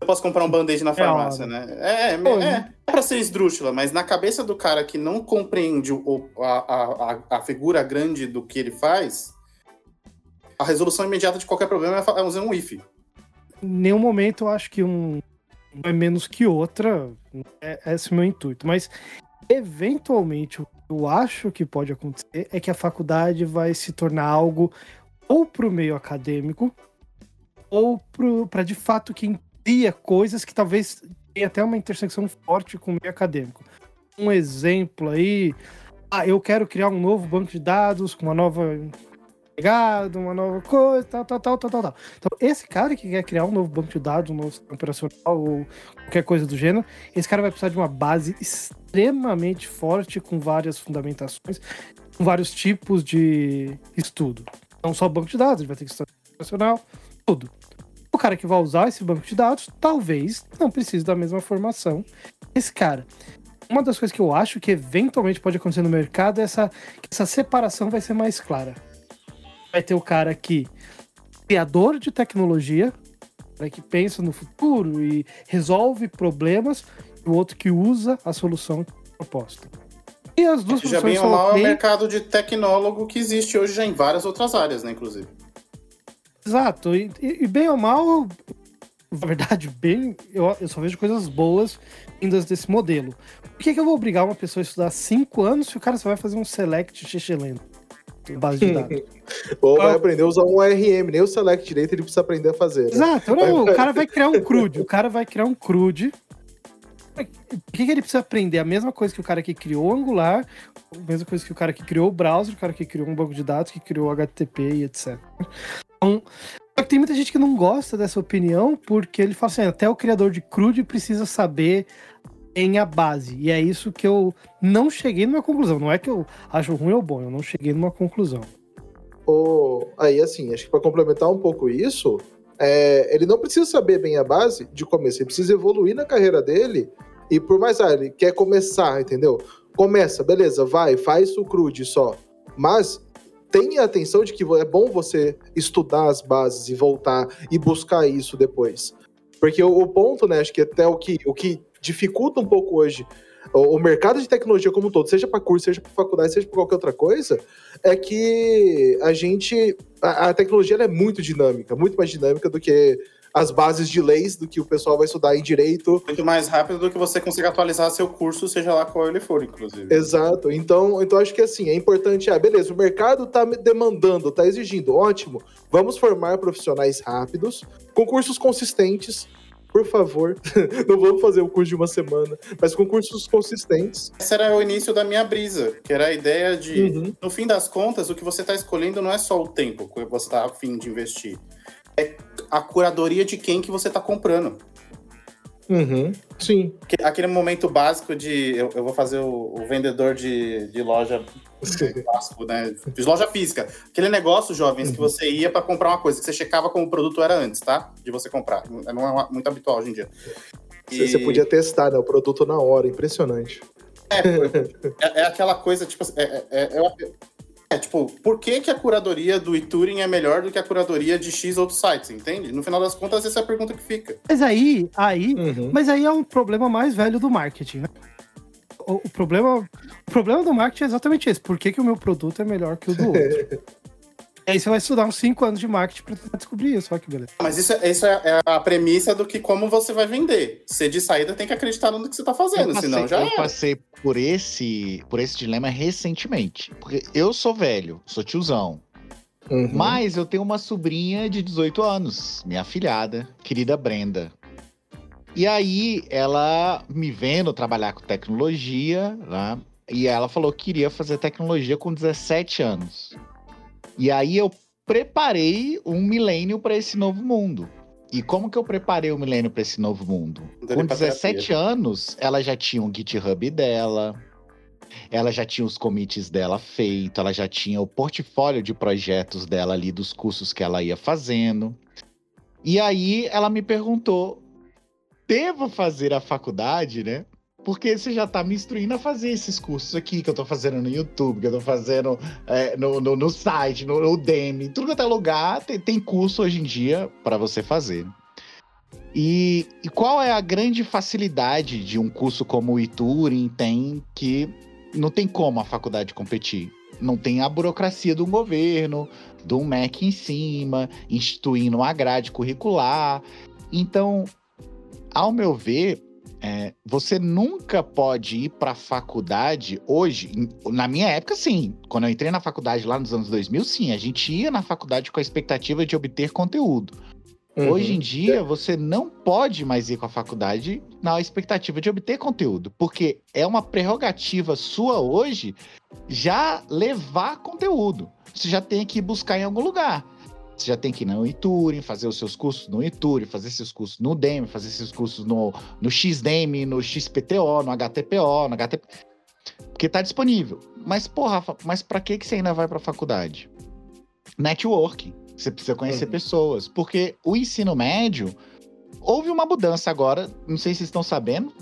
Eu posso comprar um band-aid na é farmácia, é né? É, é, é, é pra ser esdrúxula, mas na cabeça do cara que não compreende o, a, a, a figura grande do que ele faz, a resolução imediata de qualquer problema é usar um if. Em nenhum momento eu acho que um é menos que outra. É, esse é o meu intuito. Mas, eventualmente, o que eu acho que pode acontecer é que a faculdade vai se tornar algo ou para o meio acadêmico, ou para de fato quem cria coisas que talvez tenha até uma intersecção forte com o meio acadêmico. Um exemplo aí, ah, eu quero criar um novo banco de dados com uma nova pegada, uma nova coisa, tal, tal, tal, tal, tal. Então, esse cara que quer criar um novo banco de dados, um novo sistema operacional ou qualquer coisa do gênero, esse cara vai precisar de uma base extremamente forte com várias fundamentações, com vários tipos de estudo. Não só banco de dados, ele vai ter que estudar operacional, tudo. O cara que vai usar esse banco de dados talvez não precise da mesma formação. Esse cara. Uma das coisas que eu acho que eventualmente pode acontecer no mercado é essa, que essa separação vai ser mais clara. Vai ter o cara que criador de tecnologia, que pensa no futuro e resolve problemas, e o outro que usa a solução proposta. E as duas já bem mal é o mercado de tecnólogo que existe hoje já em várias outras áreas, né, inclusive. Exato. E, e, bem ou mal, na verdade, bem, eu, eu só vejo coisas boas vindas desse modelo. Por que, que eu vou obrigar uma pessoa a estudar cinco anos se o cara só vai fazer um select xixelento? Base de dados. Ou vai aprender a usar um RM, nem o select direito ele precisa aprender a fazer. Né? Exato, não, o cara vai criar um CRUD, o cara vai criar um CRUD Por que, que ele precisa aprender a mesma coisa que o cara que criou o Angular, a mesma coisa que o cara que criou o browser, o cara que criou um banco de dados, que criou o HTTP e etc. Então, só que tem muita gente que não gosta dessa opinião, porque ele fala assim, até o criador de CRUD precisa saber em a base. E é isso que eu não cheguei numa conclusão. Não é que eu acho ruim ou bom, eu não cheguei numa conclusão. Ô, aí, assim, acho que para complementar um pouco isso, é, ele não precisa saber bem a base de começo, ele precisa evoluir na carreira dele. E por mais, ah, ele quer começar, entendeu? Começa, beleza, vai, faz o CRUD só. Mas tenha atenção de que é bom você estudar as bases e voltar e buscar isso depois. Porque o, o ponto, né, acho que até o que, o que dificulta um pouco hoje o, o mercado de tecnologia como um todo, seja para curso, seja para faculdade, seja para qualquer outra coisa, é que a gente. A, a tecnologia é muito dinâmica, muito mais dinâmica do que as bases de leis do que o pessoal vai estudar em direito. Muito mais rápido do que você conseguir atualizar seu curso, seja lá qual ele for, inclusive. Exato. Então, então acho que assim, é importante, ah, beleza, o mercado está demandando, está exigindo, ótimo. Vamos formar profissionais rápidos, com cursos consistentes, por favor, não vamos fazer o curso de uma semana, mas com cursos consistentes. Esse era o início da minha brisa, que era a ideia de, uhum. no fim das contas, o que você está escolhendo não é só o tempo que você está a fim de investir, é a curadoria de quem que você está comprando. Uhum, sim. Aquele momento básico de eu, eu vou fazer o, o, vendedor de, de loja clássico, né? De loja física. Aquele negócio, jovens, uhum. que você ia para comprar uma coisa, que você checava como o produto era antes, tá? De você comprar. Não é muito habitual hoje em dia. E... Você podia testar, né? O produto na hora, impressionante. É, é, é aquela coisa, tipo, é, é, é, é, tipo, por que, que a curadoria do Ituring é melhor do que a curadoria de X outros sites, entende? No final das contas, essa é a pergunta que fica. Mas aí, aí, uhum. mas aí é um problema mais velho do marketing, né? O, o, problema, o problema do marketing é exatamente esse. Por que, que o meu produto é melhor que o do outro? aí você vai estudar uns 5 anos de marketing para tentar descobrir isso, olha que beleza. Mas isso, é, isso é, a premissa do que como você vai vender. Você de saída tem que acreditar no que você está fazendo, passei, senão já Eu é. passei por esse, por esse dilema recentemente. Porque eu sou velho, sou tiozão. Uhum. Mas eu tenho uma sobrinha de 18 anos, minha afilhada, querida Brenda. E aí, ela me vendo trabalhar com tecnologia, né? E ela falou que queria fazer tecnologia com 17 anos. E aí eu preparei um milênio para esse novo mundo. E como que eu preparei o milênio para esse novo mundo? Com 17 anos, ela já tinha o GitHub dela, ela já tinha os commits dela feito, ela já tinha o portfólio de projetos dela ali dos cursos que ela ia fazendo. E aí ela me perguntou: devo fazer a faculdade, né? Porque você já está me instruindo a fazer esses cursos aqui que eu estou fazendo no YouTube, que eu estou fazendo é, no, no, no, site, no, no Udemy, tudo que é lugar tem, tem curso hoje em dia para você fazer. E, e, qual é a grande facilidade de um curso como o Ituring tem que não tem como a faculdade competir? Não tem a burocracia do governo, do MEC em cima, instituindo uma grade curricular. Então, ao meu ver, é, você nunca pode ir para a faculdade hoje. Na minha época, sim. Quando eu entrei na faculdade lá nos anos 2000, sim. A gente ia na faculdade com a expectativa de obter conteúdo. Uhum. Hoje em dia, você não pode mais ir com a faculdade na expectativa de obter conteúdo, porque é uma prerrogativa sua hoje já levar conteúdo. Você já tem que buscar em algum lugar. Você já tem que ir no Ituring, fazer os seus cursos no Ituring, fazer seus cursos no DEM, fazer seus cursos no, no XDEM, no XPTO, no HTPO, no HTP... Porque tá disponível. Mas, porra, mas para que, que você ainda vai pra faculdade? Networking. Você precisa conhecer uhum. pessoas. Porque o ensino médio, houve uma mudança agora, não sei se vocês estão sabendo,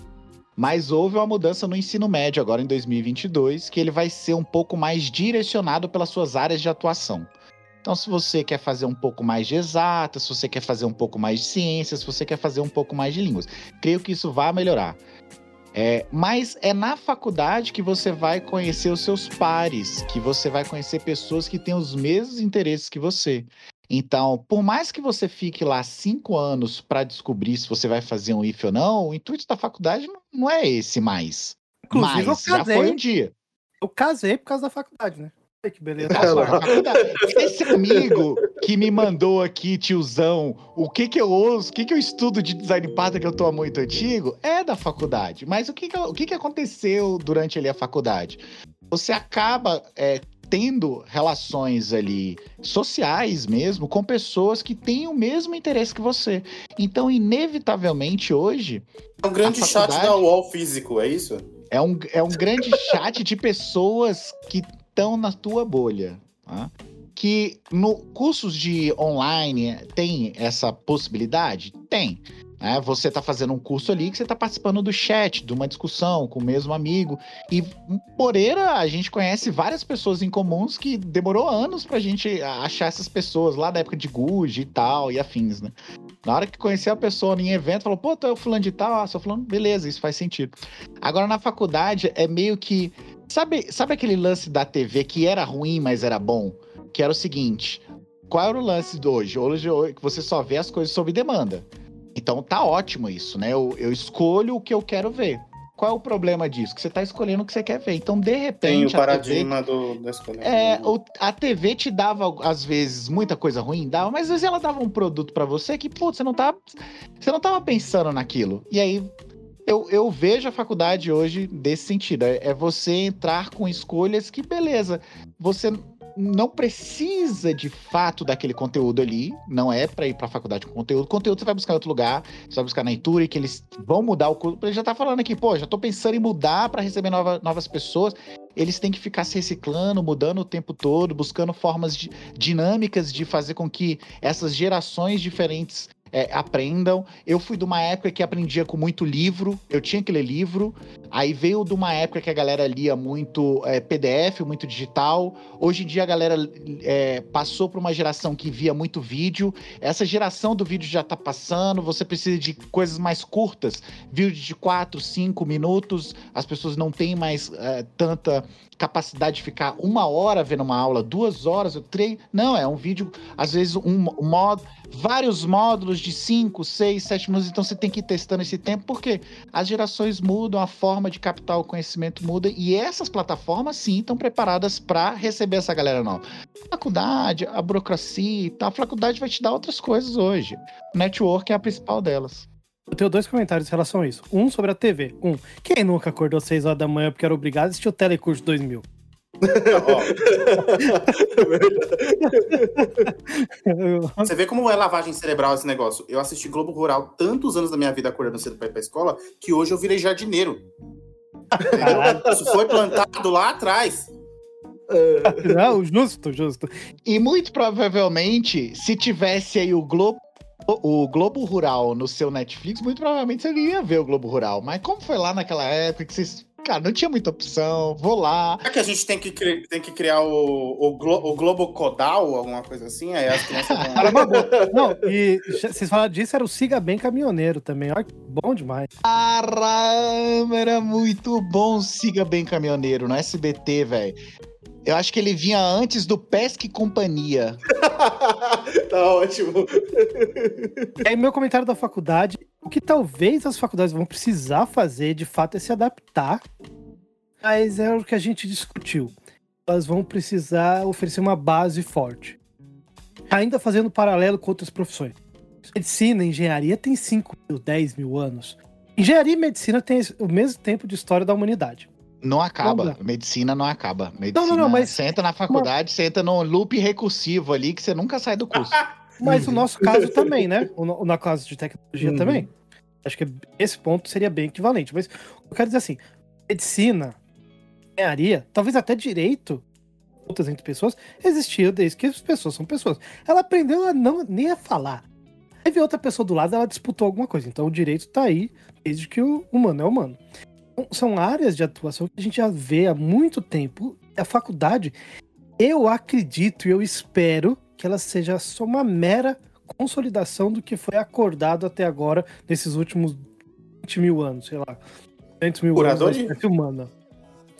mas houve uma mudança no ensino médio agora em 2022, que ele vai ser um pouco mais direcionado pelas suas áreas de atuação. Então, se você quer fazer um pouco mais de exatas, se você quer fazer um pouco mais de ciências, se você quer fazer um pouco mais de línguas, creio que isso vai melhorar. É, mas é na faculdade que você vai conhecer os seus pares, que você vai conhecer pessoas que têm os mesmos interesses que você. Então, por mais que você fique lá cinco anos para descobrir se você vai fazer um IF ou não, o intuito da faculdade não é esse mais. Inclusive, mas já foi um dia. Eu casei por causa da faculdade, né? Ai, que beleza. Tá. Esse amigo que me mandou aqui, tiozão, o que que eu ouço, o que que eu estudo de design pattern que eu tô há muito antigo, é da faculdade. Mas o que que, o que, que aconteceu durante ali a faculdade? Você acaba é, tendo relações ali sociais mesmo com pessoas que têm o mesmo interesse que você. Então, inevitavelmente, hoje, É um grande chat da UOL físico, é isso? é um, é um grande chat de pessoas que estão na tua bolha. tá? Que no cursos de online tem essa possibilidade? Tem. né? Você está fazendo um curso ali que você está participando do chat, de uma discussão com o mesmo amigo. E Poreira, a gente conhece várias pessoas em comuns que demorou anos pra gente achar essas pessoas lá da época de Guji e tal, e afins, né? Na hora que conhecer a pessoa em evento, falou, pô, tu é o fulano de tal, ah, sou fulano, beleza, isso faz sentido. Agora, na faculdade, é meio que. Sabe, sabe aquele lance da TV que era ruim, mas era bom? Que era o seguinte: qual era o lance de hoje? Hoje que você só vê as coisas sob demanda. Então tá ótimo isso, né? Eu, eu escolho o que eu quero ver. Qual é o problema disso? Que você tá escolhendo o que você quer ver. Então, de repente. Tem o a TV paradigma do, da escolha. é, o- a TV te dava, às vezes, muita coisa ruim, dava, mas às vezes ela dava um produto pra você que, pô, você não tava. Você não tava pensando naquilo. E aí. Eu, eu vejo a faculdade hoje desse sentido. É, é você entrar com escolhas que, beleza, você não precisa de fato daquele conteúdo ali. Não é pra ir pra faculdade com conteúdo. Conteúdo você vai buscar em outro lugar. Você vai buscar na Ituri, que eles vão mudar o curso. Ele já tá falando aqui, pô, já tô pensando em mudar pra receber nova- novas pessoas eles têm que ficar se reciclando, mudando o tempo todo, buscando formas de- dinâmicas de fazer com que essas gerações diferentes é, aprendam. Eu fui de uma época que aprendia com muito livro, eu tinha que ler livro. Aí veio de uma época que a galera lia muito é, PDF, muito digital. Hoje em dia a galera é, passou para uma geração que via muito vídeo. Essa geração do vídeo já tá passando. Você precisa de coisas mais curtas, vídeo de 4, 5 minutos. As pessoas não têm mais é, tanta capacidade de ficar uma hora vendo uma aula, duas horas, eu treino. Não, é um vídeo, às vezes, um modo, vários módulos de 5, 6, 7 minutos. Então você tem que ir testando esse tempo, porque as gerações mudam, a forma de captar o conhecimento muda, e essas plataformas, sim, estão preparadas para receber essa galera nova. A faculdade, a burocracia e tal, a faculdade vai te dar outras coisas hoje. O network é a principal delas. Eu tenho dois comentários em relação a isso. Um sobre a TV. Um, quem nunca acordou às 6 horas da manhã porque era obrigado a assistir o Telecurso 2000? Você vê como é lavagem cerebral esse negócio. Eu assisti Globo Rural tantos anos da minha vida acordando cedo pra ir pra escola que hoje eu virei jardineiro. Isso foi plantado lá atrás. Não, justo, justo. E muito provavelmente, se tivesse aí o Globo. O Globo Rural no seu Netflix, muito provavelmente você ia ver o Globo Rural. Mas como foi lá naquela época que vocês. Cara, não tinha muita opção, vou lá. Será que a gente tem que, cri- tem que criar o, o, Glo- o Globo Codal, alguma coisa assim? Aí as crianças vão. Era uma boa. Não, e vocês falaram disso, era o Siga Bem Caminhoneiro também. Olha, que bom demais. Caramba, era muito bom Siga Bem Caminhoneiro no SBT, velho. Eu acho que ele vinha antes do Pesca e Companhia. tá ótimo. Aí, meu comentário da faculdade: o que talvez as faculdades vão precisar fazer, de fato, é se adaptar. Mas é o que a gente discutiu. Elas vão precisar oferecer uma base forte. Ainda fazendo paralelo com outras profissões. Medicina, engenharia tem 5 mil, 10 mil anos. Engenharia e medicina têm o mesmo tempo de história da humanidade. Não acaba. Vamos Medicina não acaba. Medicina, não, não, mas- Você entra na faculdade, você entra num loop recursivo ali que você nunca sai do curso. Mas o nosso caso também, né? O, no- na caso de tecnologia Uhum. também. Acho que esse ponto seria bem equivalente. Mas eu quero dizer assim: medicina, engenharia, talvez até direito, outras entre pessoas, existia desde que as pessoas são pessoas. Ela aprendeu a não nem a falar. Aí veio outra pessoa do lado, ela disputou alguma coisa. Então o direito tá aí desde que o humano é humano. São áreas de atuação que a gente já vê há muito tempo. A faculdade, eu acredito e eu espero que ela seja só uma mera consolidação do que foi acordado até agora nesses últimos 20 mil anos, sei lá. 200 mil anos da espécie humana.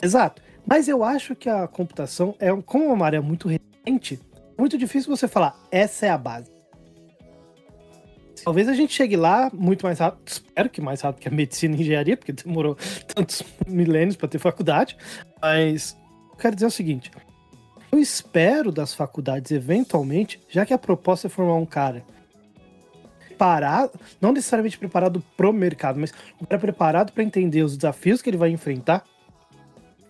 Exato. Mas eu acho que a computação, é como é uma área muito recente, é muito difícil você falar, essa é a base. Talvez a gente chegue lá muito mais rápido, espero que mais rápido que a medicina e engenharia, porque demorou tantos milênios para ter faculdade. Mas eu quero dizer o seguinte: Eu espero das faculdades, eventualmente, já que a proposta é formar um cara preparado, não necessariamente preparado pro mercado, mas um cara preparado para entender os desafios que ele vai enfrentar.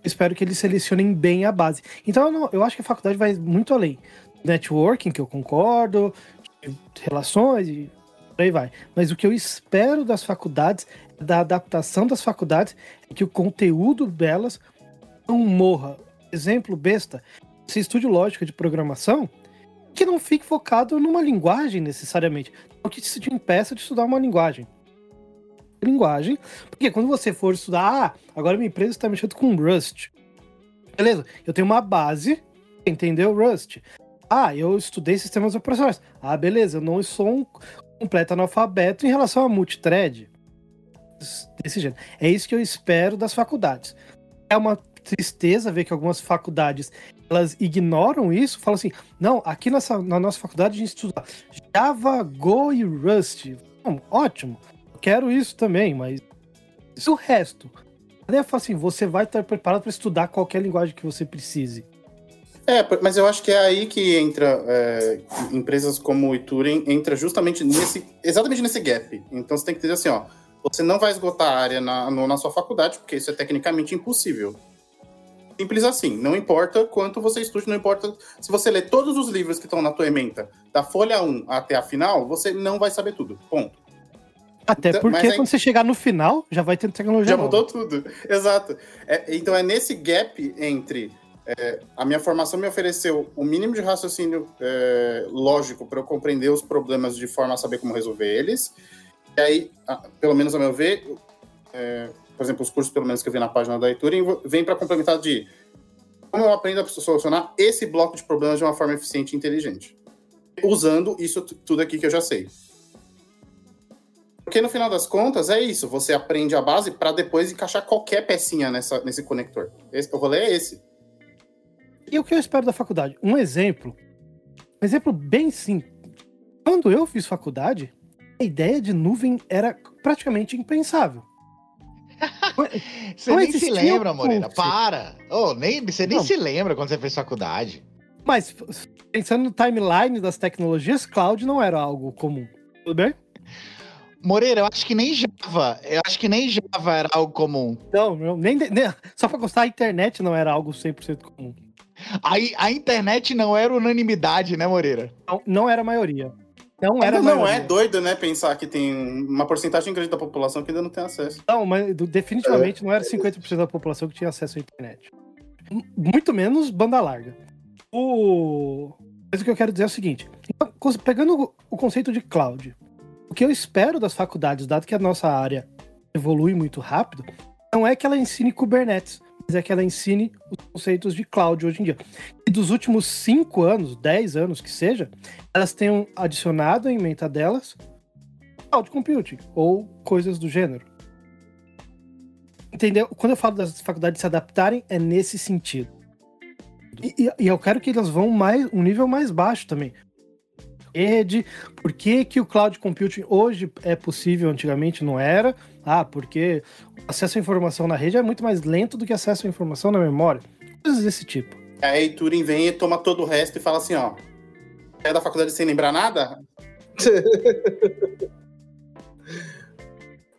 Espero que eles selecionem bem a base. Então eu, não- eu acho que a faculdade vai muito além. Networking, que eu concordo, relações por aí vai. Mas o que eu espero das faculdades, da adaptação das faculdades, é que o conteúdo delas não morra. Exemplo besta, você estude lógica de programação, que não fique focado numa linguagem necessariamente. O que te impeça de estudar uma linguagem. Linguagem, porque quando você for estudar, ah, agora minha empresa está mexendo com Rust. Beleza, eu tenho uma base, entendeu? Rust. Ah, eu estudei sistemas operacionais. Ah, beleza, eu não sou um completo analfabeto em relação a multithread. Desse jeito. É isso que eu espero das faculdades. É uma tristeza ver que algumas faculdades elas ignoram isso, falam assim: não, aqui nessa, na nossa faculdade a gente estuda Java, Go e Rust. Bom, ótimo, quero isso também, mas isso o resto. Daí eu assim: você vai estar preparado para estudar qualquer linguagem que você precise. É, mas eu acho que é aí que entra é, empresas como o Ituring, entra justamente nesse, exatamente nesse gap. Então você tem que dizer assim, ó, você não vai esgotar a área na, no- na sua faculdade, porque isso é tecnicamente impossível. Simples assim, não importa quanto você estude, não importa se você ler todos os livros que estão na tua ementa, da folha 1 até a final, você não vai saber tudo, ponto. Até Então, porque aí- quando você chegar no final, já vai ter tecnologia Já nova. mudou tudo, exato. É, então é nesse gap entre é, a minha formação me ofereceu o mínimo de raciocínio é, lógico para eu compreender os problemas de forma a saber como resolver eles. E aí, pelo menos a meu ver, é, por exemplo, os cursos, pelo menos que eu vi na página da Ituring, vem para complementar de como eu aprendo a solucionar esse bloco de problemas de uma forma eficiente e inteligente. Usando isso tu- tudo aqui que eu já sei. Porque no final das contas é isso, você aprende a base para depois encaixar qualquer pecinha nessa, nesse conector. Esse, o rolê é esse. E o que eu espero da faculdade? Um exemplo. Um exemplo bem simples. Quando eu fiz faculdade, a ideia de nuvem era praticamente impensável. Você Não nem se lembra, Moreira. Para. Ô, nem, você nem Não. se lembra quando você fez faculdade. Mas, pensando no timeline das tecnologias, cloud não era algo comum. Tudo bem? Moreira, eu acho que nem Java. Eu acho que nem Java era algo comum. Não, nem, nem- só pra gostar, a internet não era algo 100% comum. Aí a internet não era unanimidade, né, Moreira? Não, não era a maioria. Não era Ainda a não maioria. é doido, né, pensar que tem uma porcentagem grande da população que ainda não tem acesso. Não, mas definitivamente não era 50% da população que tinha acesso à internet. Muito menos banda larga. O... Mas o que eu quero dizer é o seguinte: então, pegando o- conceito de cloud, o que eu espero das faculdades, dado que a nossa área evolui muito rápido, não é que ela ensine Kubernetes, é que ela ensine os conceitos de cloud hoje em dia. E dos últimos 5 anos, 10 anos que seja, elas tenham adicionado a ementa delas cloud computing ou coisas do gênero. Entendeu? Quando eu falo das faculdades se adaptarem, é nesse sentido. E, e- e eu quero que elas vão mais um nível mais baixo também. Rede, por que, que o cloud computing hoje é possível, antigamente não era? Ah, porque acesso à informação na rede é muito mais lento do que acesso à informação na memória. Coisas desse tipo. Aí Turing vem e toma todo o resto e fala assim, ó. É da faculdade sem lembrar nada?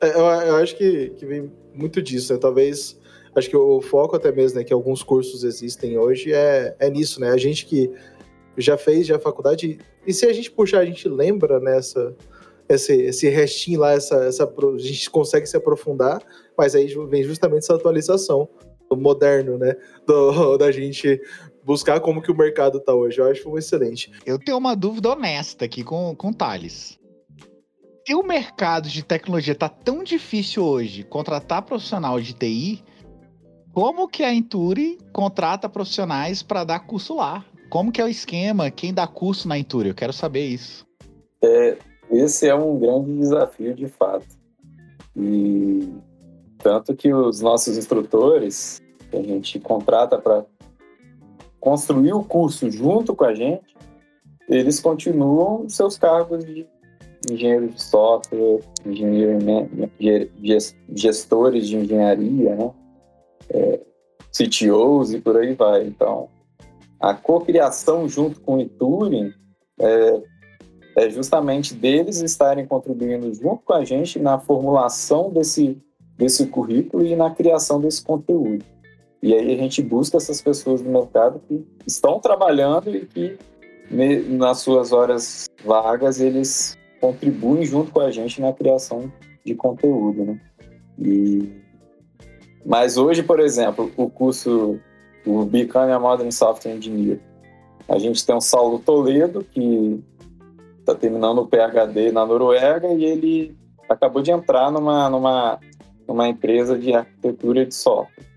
É, Eu, eu acho que, que vem muito disso, né? Talvez. Acho que o foco até mesmo, né, que alguns cursos existem hoje é, é nisso, né? A gente que já fez já a faculdade, e se a gente puxar, a gente lembra nessa esse, esse restinho lá, essa, essa, a gente consegue se aprofundar, mas aí vem justamente essa atualização do moderno, né? Do, da gente buscar como que o mercado tá hoje. Eu acho um excelente. Eu tenho uma dúvida honesta aqui com, com o Thales. Se o mercado de tecnologia tá tão difícil hoje contratar profissional de TI, como que a Inturi contrata profissionais para dar curso lá? Como que é o esquema? Quem dá curso na Inturi? Eu quero saber isso. Esse é um grande desafio de fato. E tanto que os nossos instrutores, que a gente contrata para construir o curso junto com a gente, eles continuam seus cargos de engenheiro de software, engenheiro, né, ges- gestores de engenharia, né? É, CTOs e por aí vai. Então, a cocriação junto com o Ituring é, é justamente deles estarem contribuindo junto com a gente na formulação desse, desse currículo e na criação desse conteúdo. E aí a gente busca essas pessoas do mercado que estão trabalhando e que nas suas horas vagas eles contribuem junto com a gente na criação de conteúdo, né? E... Mas hoje, por exemplo, o curso o Become a Modern Software Engineer, a gente tem o Saulo Toledo, que está terminando o PhD na Noruega e ele acabou de entrar numa, numa, numa empresa de arquitetura de software.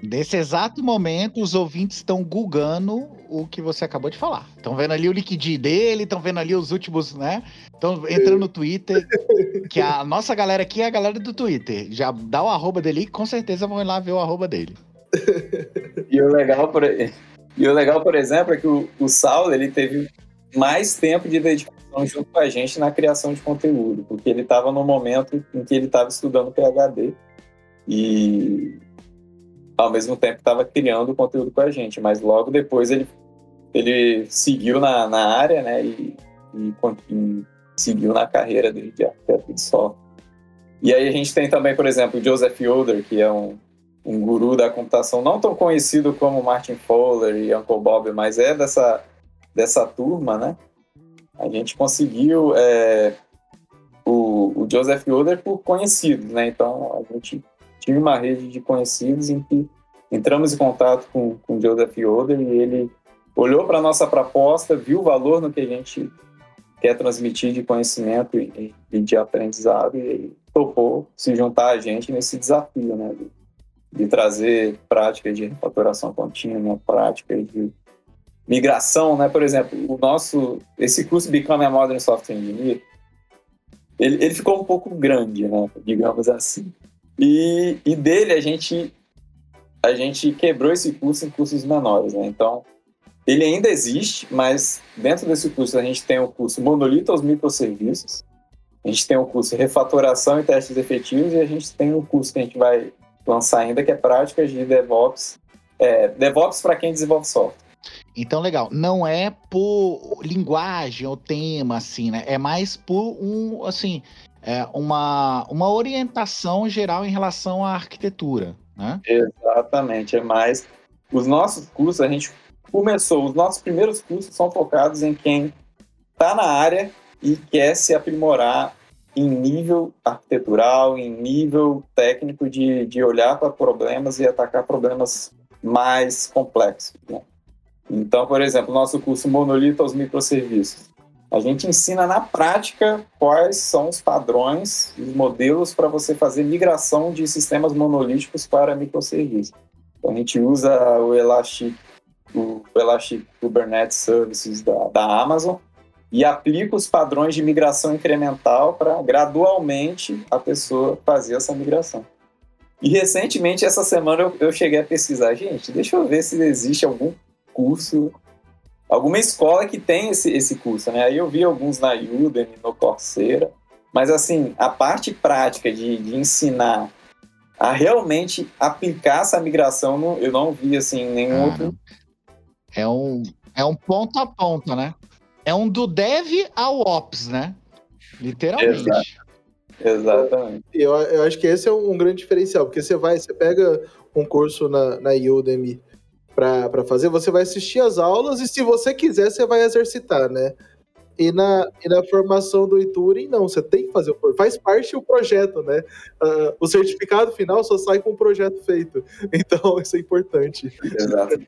Nesse exato momento, os ouvintes estão googando o que você acabou de falar. Estão vendo ali o liquid dele, estão vendo ali os últimos, né? Estão entrando no Twitter, que a nossa galera aqui é a galera do Twitter. Já dá o arroba dele e com certeza vão lá ver o arroba dele. e, o legal, por, e o legal, por exemplo, é que o, o Saulo ele teve mais tempo de dedicação junto com a gente na criação de conteúdo, porque ele estava no momento em que ele estava estudando PhD e ao mesmo tempo estava criando conteúdo com a gente, mas logo depois ele, ele seguiu na, na área, né, e, e, e seguiu na carreira dele de arquiteto de software. E aí a gente tem também, por exemplo, o Joseph Yoder, que é um, um guru da computação não tão conhecido como Martin Fowler e Uncle Bob, mas é dessa, dessa turma, né? A gente conseguiu é, o, o Joseph Yoder por conhecidos, né? Então a gente tinha uma rede de conhecidos em que entramos em contato com, com o Joseph Yoder e ele olhou para a nossa proposta, viu o valor no que a gente quer transmitir de conhecimento e, e de aprendizado e topou se juntar a gente nesse desafio, né? De, de trazer práticas de refatoração contínua, práticas de migração, né? Por exemplo, o nosso esse curso Become a Modern Software Engineer, ele, ele ficou um pouco grande, né? Digamos assim. E, e dele a gente a gente quebrou esse curso em cursos menores, né? Então ele ainda existe, mas dentro desse curso a gente tem o curso Monolito aos Microserviços, a gente tem o curso Refatoração e Testes Efetivos e a gente tem o curso que a gente vai lançar ainda, que é práticas de DevOps. É, DevOps para quem desenvolve software. Então, legal. Não é por linguagem ou tema, assim, né? É mais por um, assim, é uma, uma orientação geral em relação à arquitetura, né? Exatamente. É mais. Os nossos cursos, a gente começou, os nossos primeiros cursos são focados em quem está na área e quer se aprimorar em nível arquitetural, em nível técnico de, de olhar para problemas e atacar problemas mais complexos. Né? Então, por exemplo, nosso curso Monolito aos Microserviços. A gente ensina na prática quais são os padrões, os modelos para você fazer migração de sistemas monolíticos para microserviços. Então, a gente usa o Elastic, o Elastic Kubernetes Services da, da Amazon e aplica os padrões de migração incremental para gradualmente a pessoa fazer essa migração. E recentemente, essa semana, eu, eu, cheguei a pesquisar, gente, deixa eu ver se existe algum curso, alguma escola que tem esse, esse curso, né? Aí eu vi alguns na Udemy, no Coursera, mas assim, a parte prática de, de ensinar a realmente aplicar essa migração, eu não vi assim nenhum ah, outro. É um, é um ponto a ponto, né? É um do dev ao ops, né? Literalmente. Exato. Exatamente. Eu, eu acho que esse é um, grande diferencial, porque você vai, você pega um curso na, na Udemy para fazer, você vai assistir as aulas e se você quiser, você vai exercitar, né? E na, e na formação do Ituring, não, você tem que fazer faz parte do projeto, né? Uh, o certificado final só sai com o projeto feito. Então, isso é importante. Exato.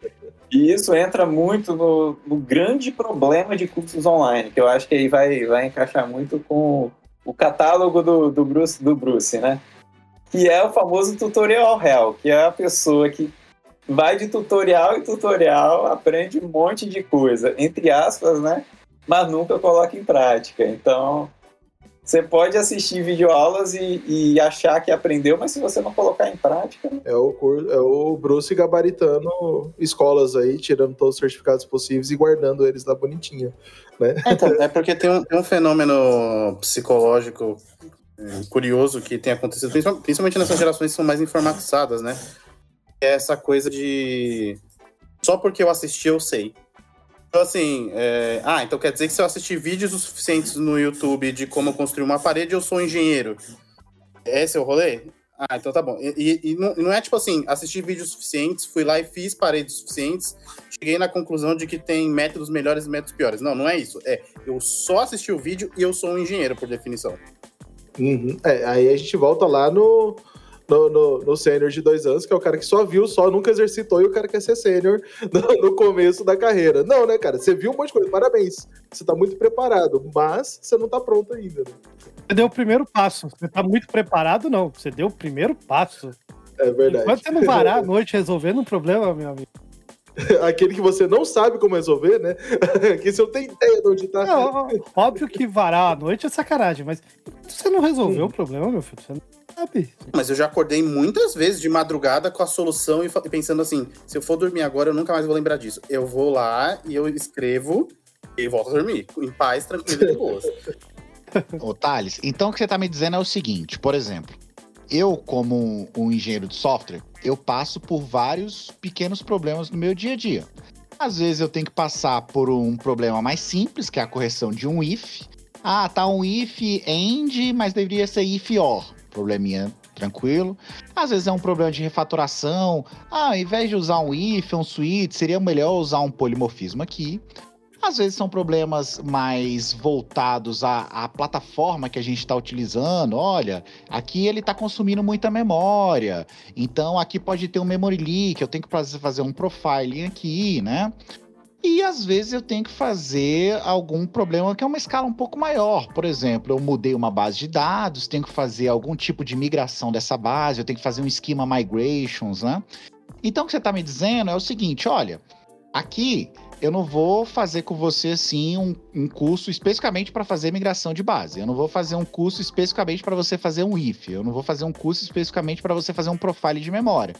E isso entra muito no, no, grande problema de cursos online, que eu acho que aí vai, vai encaixar muito com o catálogo do, do, Bruce, do Bruce, né? Que é o famoso tutorial real, que é a pessoa que vai de tutorial em tutorial, aprende um monte de coisa, entre aspas, né? mas nunca coloca em prática. Então, você pode assistir videoaulas e, e achar que aprendeu, mas se você não colocar em prática. É o, é o Bruce gabaritando escolas aí, tirando todos os certificados possíveis e guardando eles lá bonitinho. Né? É, então, é porque tem um, tem um fenômeno psicológico é, curioso que tem acontecido, principalmente nessas gerações que são mais informatizadas, né? É essa coisa de só porque eu assisti eu sei. Então, assim, é... ah, então quer dizer que se eu assistir vídeos o suficientes no YouTube de como construir uma parede, eu sou engenheiro. Esse é o rolê? Ah, então tá bom. E, e- e não, é tipo assim, assisti vídeos suficientes, fui lá e fiz paredes suficientes, cheguei na conclusão de que tem métodos melhores e métodos piores. Não, não é isso. É, eu só assisti o vídeo e eu sou um engenheiro, por definição. Uhum. É, aí a gente volta lá no, no, no, no sênior de dois anos, que é o cara que só viu, só nunca exercitou, e o cara quer ser sênior no, no começo da carreira. Não, né, cara? Você viu um monte de coisa, parabéns. Você tá muito preparado, mas você não tá pronto ainda. Né? Você deu o primeiro passo. Você tá muito preparado, não. Você deu o primeiro passo. É verdade. Enquanto você não varar à noite resolvendo um problema, meu amigo. Aquele que você não sabe como resolver, né? que você não tem ideia de onde tá. Não, óbvio que varar à noite é sacanagem, mas você não resolveu o problema, meu filho. Você não sabe. Mas eu já acordei muitas vezes de madrugada com a solução e pensando assim: se eu for dormir agora, eu nunca mais vou lembrar disso. Eu vou lá e eu escrevo e volto a dormir. Em paz, tranquilo e de boas. Ô, Thales, então o que você tá me dizendo é o seguinte, por exemplo, eu, como um, um engenheiro de software, eu passo por vários pequenos problemas no meu dia a dia. Às vezes eu tenho que passar por um problema mais simples, que é a correção de um if. Ah, tá um if end, mas deveria ser if or. Probleminha tranquilo. Às vezes é um problema de refatoração. Ah, ao invés de usar um if, um switch, seria melhor usar um polimorfismo aqui. Às vezes são problemas mais voltados à, à plataforma que a gente está utilizando. Olha, aqui ele está consumindo muita memória. Então aqui pode ter um memory leak. Eu tenho que fazer, um profiling aqui, né? E às vezes eu tenho que fazer algum problema que é uma escala um pouco maior. Por exemplo, eu mudei uma base de dados, tenho que fazer algum tipo de migração dessa base, eu tenho que fazer um esquema migrations, né? Então o que você está me dizendo é o seguinte: olha, aqui eu não vou fazer com você assim um, um curso especificamente para fazer migração de base. Eu não vou fazer um curso especificamente para você fazer um if. Eu não vou fazer um curso especificamente para você fazer um profile de memória.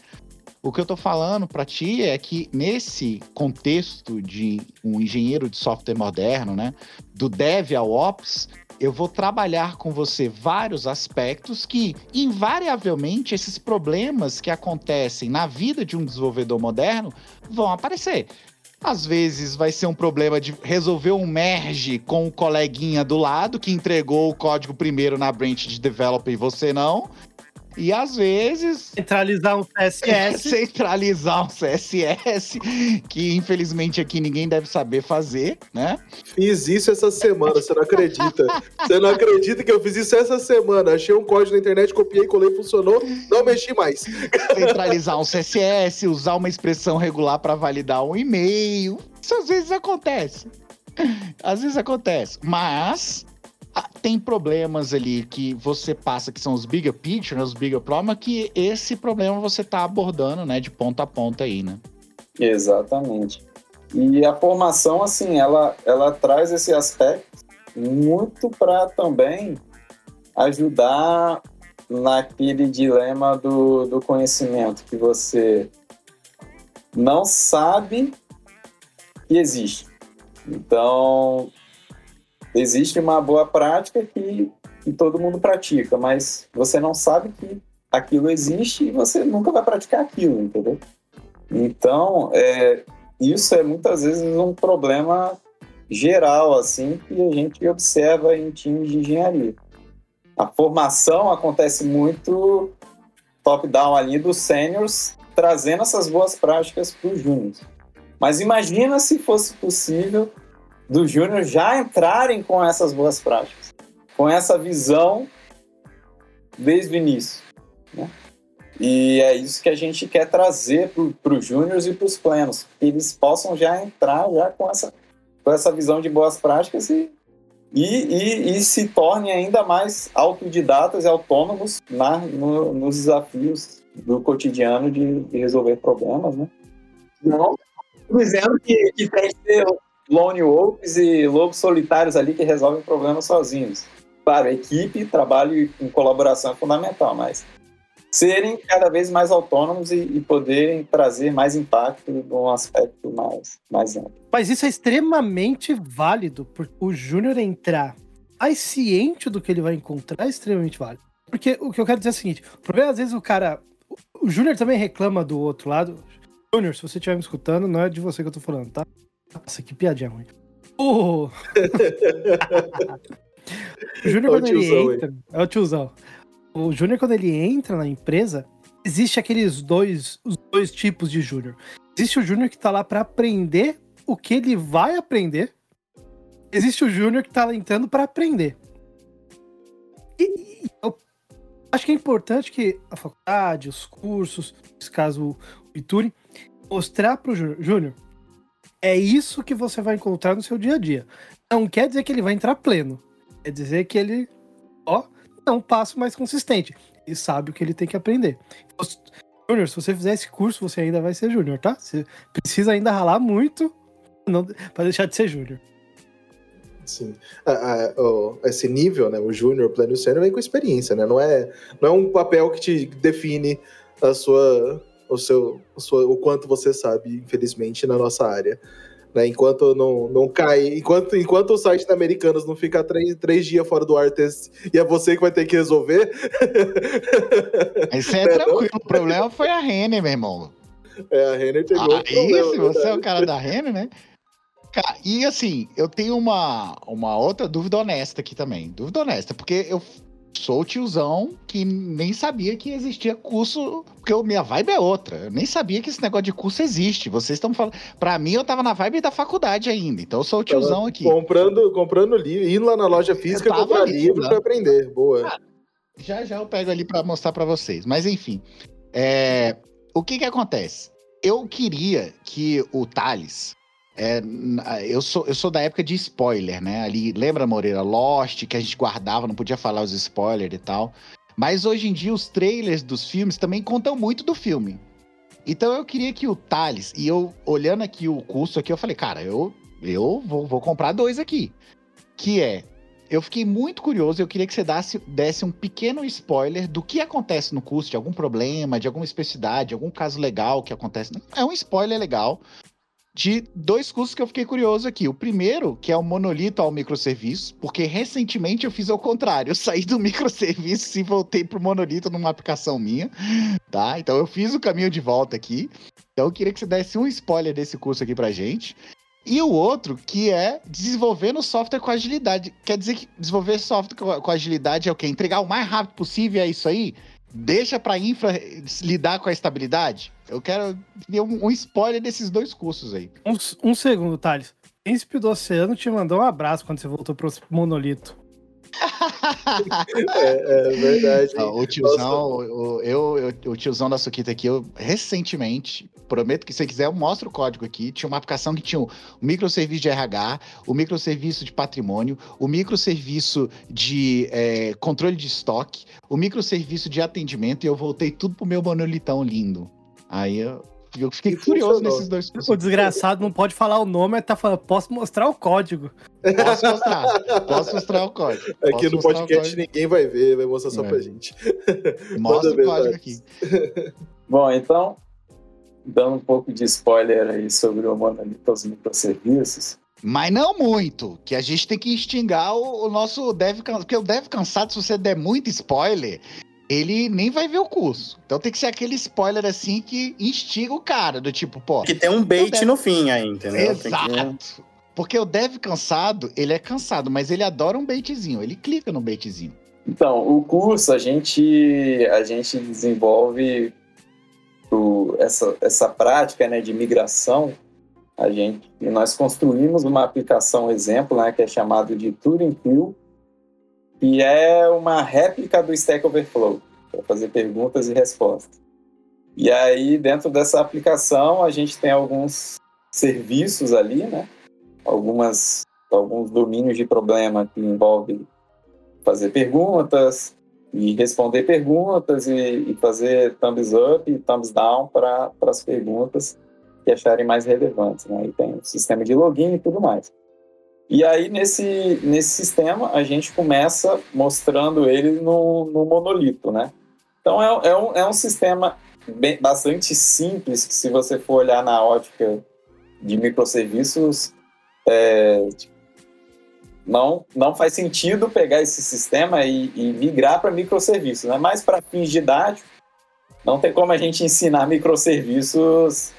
O que eu tô falando para ti é que nesse contexto de um engenheiro de software moderno, né, do dev ao ops, eu vou trabalhar com você vários aspectos que, invariavelmente, esses problemas que acontecem na vida de um desenvolvedor moderno vão aparecer. Às vezes vai ser um problema de resolver um merge com o coleguinha do lado que entregou o código primeiro na branch de developer e você não. E às vezes Centralizar um CSS. centralizar um CSS, que infelizmente aqui ninguém deve saber fazer, né? Fiz isso essa semana, você não acredita. Você não acredita que eu fiz isso essa semana. Achei um código na internet, copiei, colei, funcionou, não mexi mais. Centralizar um CSS, usar uma expressão regular para validar um e-mail. Isso às vezes acontece. Às vezes acontece. Mas tem problemas ali que você passa, que são os bigger picture, né, os bigger problemas, que esse problema você tá abordando, né, de ponta a ponta aí, né? Exatamente. E a formação, assim, ela, ela traz esse aspecto muito para também ajudar naquele dilema do, do conhecimento que você não sabe que existe. Então, existe uma boa prática que, que todo mundo pratica, mas você não sabe que aquilo existe e você nunca vai praticar aquilo, entendeu? Então, é, isso é muitas vezes um problema geral, assim, que a gente observa em times de engenharia. A formação acontece muito top-down ali dos seniors, trazendo essas boas práticas para os júniors. Mas imagina se fosse possível dos júniors já entrarem com essas boas práticas, com essa visão desde o início. Né? E é isso que a gente quer trazer para os júniors e para os plenos, que eles possam já entrar já com essa, com essa visão de boas práticas e, e, e, e se tornem ainda mais autodidatas e autônomos na, no, nos desafios do cotidiano de, de resolver problemas. Né? Não dizendo que, que tem que lone wolves e lobos solitários ali que resolvem problemas sozinhos. Claro, equipe, trabalho em colaboração é fundamental, mas serem cada vez mais autônomos e, e poderem trazer mais impacto num aspecto mais, mais amplo. Mas isso é extremamente válido, porque o Júnior entrar mais ciente do que ele vai encontrar é extremamente válido. Porque o que eu quero dizer é o seguinte: o problema, às vezes, o cara. O Júnior também reclama do outro lado. Júnior, se você estiver me escutando, não é de você que eu tô falando, tá? Nossa, que piadinha ruim. O, o Júnior, É quando ele tiozão aí. entra. É o tiozão. O Júnior, quando ele entra na empresa, existe aqueles dois, os dois tipos de Júnior. Existe o Júnior que tá lá pra aprender o que ele vai aprender. Existe o Júnior que tá lá entrando pra aprender. E, e eu acho que é importante que a faculdade, os cursos, nesse caso o Ituri, mostrar pro Jú- Júnior é isso que você vai encontrar no seu dia a dia. Não quer dizer que ele vai entrar pleno. Quer dizer que ele, ó, é um passo mais consistente. Ele sabe o que ele tem que aprender. Júnior, se você fizer esse curso, você ainda vai ser Júnior, tá? Você precisa ainda ralar muito pra deixar de ser Júnior. Sim. A- o- esse nível, né? O júnior, pleno e sênior vem com experiência, né? Não é, não é um papel que te define a sua, o seu, sua, o quanto você sabe, infelizmente, na nossa área. Né? Enquanto não, não cai, enquanto, enquanto o site da Americanas não fica três, três dias fora do ar e é você que vai ter que resolver. Isso é É, não? tranquilo. O problema foi a Renner, meu irmão. é, a Renner pegou. o problema, se você é o cara da Renner, né? E assim, eu tenho uma, uma outra dúvida honesta aqui também. Dúvida honesta, porque eu sou o tiozão que nem sabia que existia curso, porque eu- minha vibe é outra. Eu nem sabia que esse negócio de curso existe. Vocês estão falando. Pra mim, eu tava na vibe da faculdade ainda. Então eu sou o tiozão aqui. Comprando, comprando livro, indo lá na loja física comprar ali, livro né? pra aprender. Boa. Já já eu pego ali pra mostrar pra vocês. Mas enfim, é, o que que acontece? Eu queria que o Thales. É, eu, sou, eu sou da época de spoiler, né? Ali, lembra, Moreira? Lost, que a gente guardava, não podia falar os spoilers e tal. Mas hoje em dia os trailers dos filmes também contam muito do filme. Então eu queria que o Thales, e eu olhando aqui o curso aqui, eu falei, cara, eu, eu vou, vou comprar dois aqui. Que é eu fiquei muito curioso eu queria que você desse, desse um pequeno spoiler do que acontece no curso, de algum problema, de alguma especificidade, de algum caso legal que acontece. É um spoiler legal de dois cursos que eu fiquei curioso aqui. O primeiro, que é o monolito ao microserviço, porque recentemente eu fiz ao contrário. Eu saí do microserviço e voltei pro monolito numa aplicação minha, tá? Então eu fiz o caminho de volta aqui. Então eu queria que você desse um spoiler desse curso aqui pra gente. E o outro, que é desenvolvendo software com agilidade. Quer dizer que desenvolver software com- agilidade é o quê? Entregar o mais rápido possível, é isso aí? Deixa para infra lidar com a estabilidade? Eu quero ter um, um spoiler desses dois cursos aí. Um, um segundo, Thales. Príncipe do Oceano te mandou um abraço quando você voltou pro monolito. É, é verdade. Não, o tiozão, o, o- eu, eu- o tiozão da Suquita aqui, eu recentemente, prometo que se você quiser, eu mostro o código aqui. Tinha uma aplicação que tinha o microserviço de RH, o microserviço de patrimônio, o microserviço de é, controle de estoque, o microserviço de atendimento, e eu voltei tudo pro meu monolitão lindo. Aí eu, eu fiquei curioso funcionou. nesses dois. O desgraçado não pode falar o nome, mas tá falando, posso mostrar o código. Posso mostrar, posso mostrar o código. Aqui Posso no mostrar o podcast ninguém vai ver, vai mostrar só É. pra gente. Mostra o código aqui. Bom, então, dando um pouco de spoiler aí sobre o monolito aos microserviços, Mas não muito, que a gente tem que instigar o, o nosso dev cansado. Porque o dev cansado, se você der muito spoiler, ele nem vai ver o curso. Então tem que ser aquele spoiler assim que instiga o cara, do tipo, pô. Que tem um bait deve- no fim aí, entendeu? Tem que- Exato. Porque o dev cansado, ele é cansado, mas ele adora um baitzinho. Ele clica no baitzinho. Então, o curso a gente, a gente desenvolve o- essa, essa prática né, de migração. A gente, e nós construímos uma aplicação exemplo, né, que é chamado de Turing Queue, que é uma réplica do Stack Overflow, para fazer perguntas e respostas. E aí, dentro dessa aplicação, a gente tem alguns serviços ali, né? Algumas, alguns domínios de problema que envolvem fazer perguntas e responder perguntas e, e fazer thumbs up e thumbs down para as perguntas que acharem mais relevantes. Né? E tem o sistema de login e tudo mais. E aí, nesse, nesse sistema, a gente começa mostrando ele no, no monolito, né? Então, é, é, um, é um sistema bem, bastante simples, que se você for olhar na ótica de microserviços, é, não, não faz sentido pegar esse sistema e, e migrar para microserviços, né? Mas para fins didáticos, não tem como a gente ensinar microserviços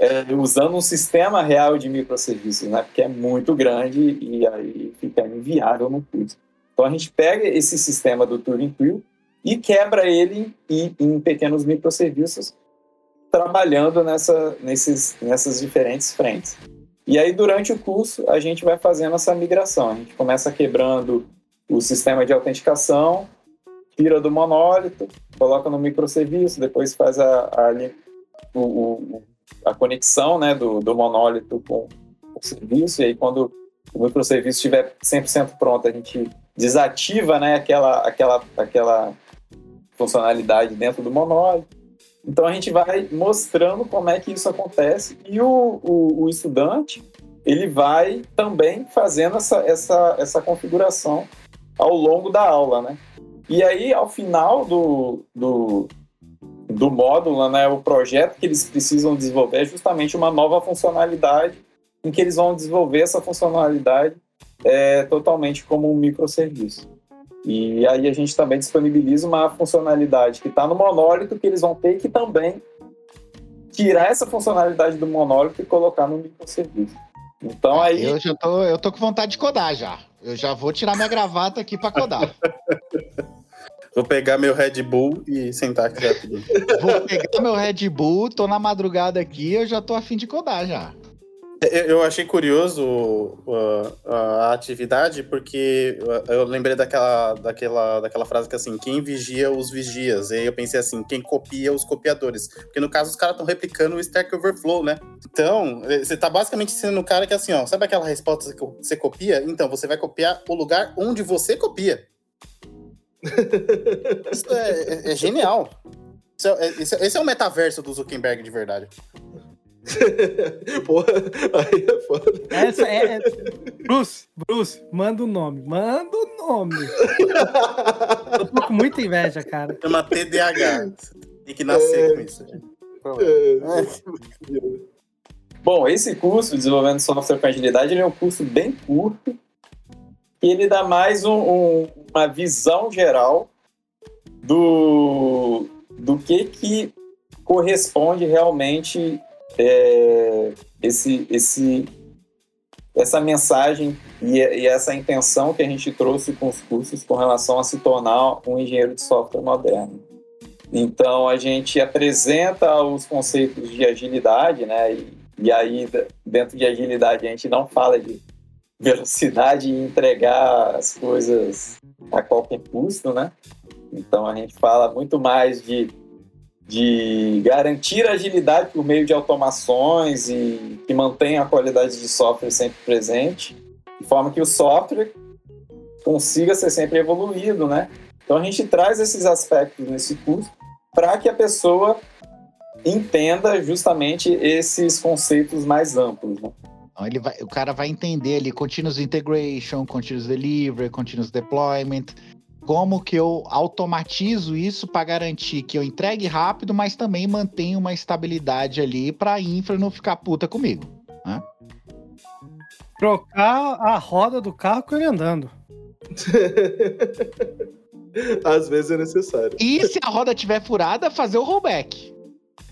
é, usando um sistema real de microserviços, né? Porque é muito grande e aí fica inviável no curso. Então a gente pega esse sistema do Turing Quill e quebra ele em, em pequenos microserviços, trabalhando nessa, nesses, nessas diferentes frentes. E aí, durante o curso, a gente vai fazendo essa migração. A gente começa quebrando o sistema de autenticação, tira do monólito, coloca no microserviço, depois faz a, a, o, o, a conexão né, do, do monólito com o serviço, e aí quando o microserviço estiver 100% pronto, a gente desativa né, aquela, aquela, aquela funcionalidade dentro do monólito. Então a gente vai mostrando como é que isso acontece e o, o, o estudante ele vai também fazendo essa, essa, essa configuração ao longo da aula, né? E aí, ao final do, do, do módulo, né, o projeto que eles precisam desenvolver é justamente uma nova funcionalidade em que eles vão desenvolver essa funcionalidade é, totalmente como um microserviço. E aí a gente também disponibiliza uma funcionalidade que está no monólito que eles vão ter que também tirar essa funcionalidade do monólito e colocar no microserviço. Então aí. Eu já tô, eu tô com vontade de codar já. Eu já vou tirar minha gravata aqui para codar. Vou pegar meu Red Bull e sentar aqui rapidinho. Vou pegar meu Red Bull, tô na madrugada aqui, eu já tô afim de codar já. Eu achei curioso uh, a atividade porque eu lembrei daquela, daquela, daquela frase que assim, quem vigia os vigias. E aí eu pensei assim, quem copia os copiadores. Porque no caso os caras estão replicando o Stack Overflow, né? Então, eh, você tá basicamente sendo o cara que assim, ó, sabe aquela resposta que você copia? Então, você vai copiar o lugar onde você copia. Isso é, é, é genial. Esse é, esse, é, esse é o metaverso do Zuckerberg de verdade. Porra, aí é foda. Essa é, é, Bruce, Bruce, manda o um nome. Manda o um nome. Eu tô com muita inveja, cara. Chama TDAH. Tem que nascer é... com isso. É... Bom, esse curso, Desenvolvendo Software com Agilidade, ele é um curso bem curto ele dá mais um, um, uma visão geral do, do que, que corresponde realmente é, esse, esse, essa mensagem e, e, essa intenção que a gente trouxe com os cursos com relação a se tornar um engenheiro de software moderno. Então, a gente apresenta os conceitos de agilidade, né? E, e aí, dentro de agilidade, a gente não fala de velocidade e entregar as coisas a qualquer custo, né? Então, a gente fala muito mais de de garantir agilidade por meio de automações e que mantenha a qualidade de software sempre presente, de forma que o software consiga ser sempre evoluído, né? Então a gente traz esses aspectos nesse curso para que a pessoa entenda justamente esses conceitos mais amplos, né? Então, ele vai, o cara vai entender ali continuous integration, continuous delivery, continuous deployment, como que eu automatizo isso para garantir que eu entregue rápido, mas também mantenha uma estabilidade ali para a infra não ficar puta comigo. Né? Trocar a roda do carro com ele andando. Às vezes é necessário. E se a roda tiver furada, fazer o rollback.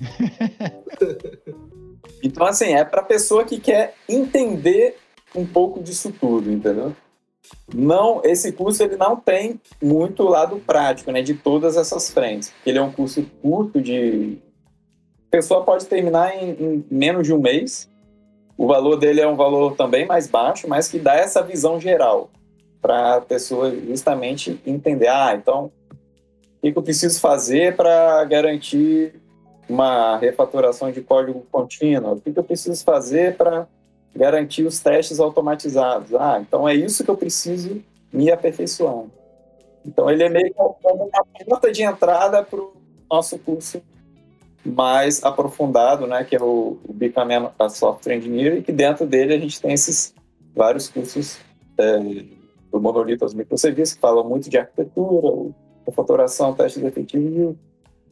então, assim, é para pessoa que quer entender um pouco disso tudo, entendeu? não esse curso ele não tem muito lado prático, né, de todas essas frentes. Ele é um curso curto de a pessoa pode terminar em, em, menos de um mês. O valor dele é um valor também mais baixo, mas que dá essa visão geral para a pessoa justamente entender, ah, então o que, eu preciso fazer para garantir uma refatoração de código contínuo? O que, eu preciso fazer para garantir os testes automatizados. Ah, então é isso que eu preciso me aperfeiçoar. Então ele é meio como uma porta de entrada para o nosso curso mais aprofundado, né, que é o, o Becoming a Software Engineer, e que dentro dele a gente tem esses vários cursos é, do monolito aos microserviços, que falam muito de arquitetura, refatoração, testes efetivos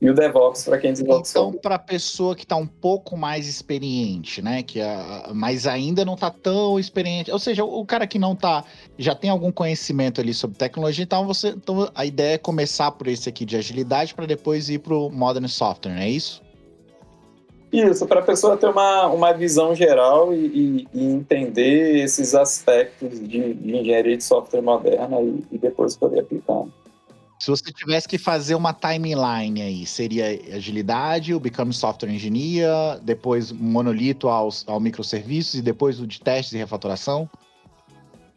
e o DevOps para quem desenvolve Então, para a pessoa que está um pouco mais experiente, né? Que a, mas ainda não está tão experiente. Ou seja, o, cara que não está já tem algum conhecimento ali sobre tecnologia, então você. Então a ideia é começar por esse aqui de agilidade para depois ir para o Modern Software, não é isso? Isso, para a pessoa ter uma, uma visão geral e, e- e entender esses aspectos de, de engenharia de software moderna e, e depois poder aplicar. Se você tivesse que fazer uma timeline aí, seria agilidade, o Become Software Engineer, depois monolito aos, ao microserviços e depois o de testes e refatoração?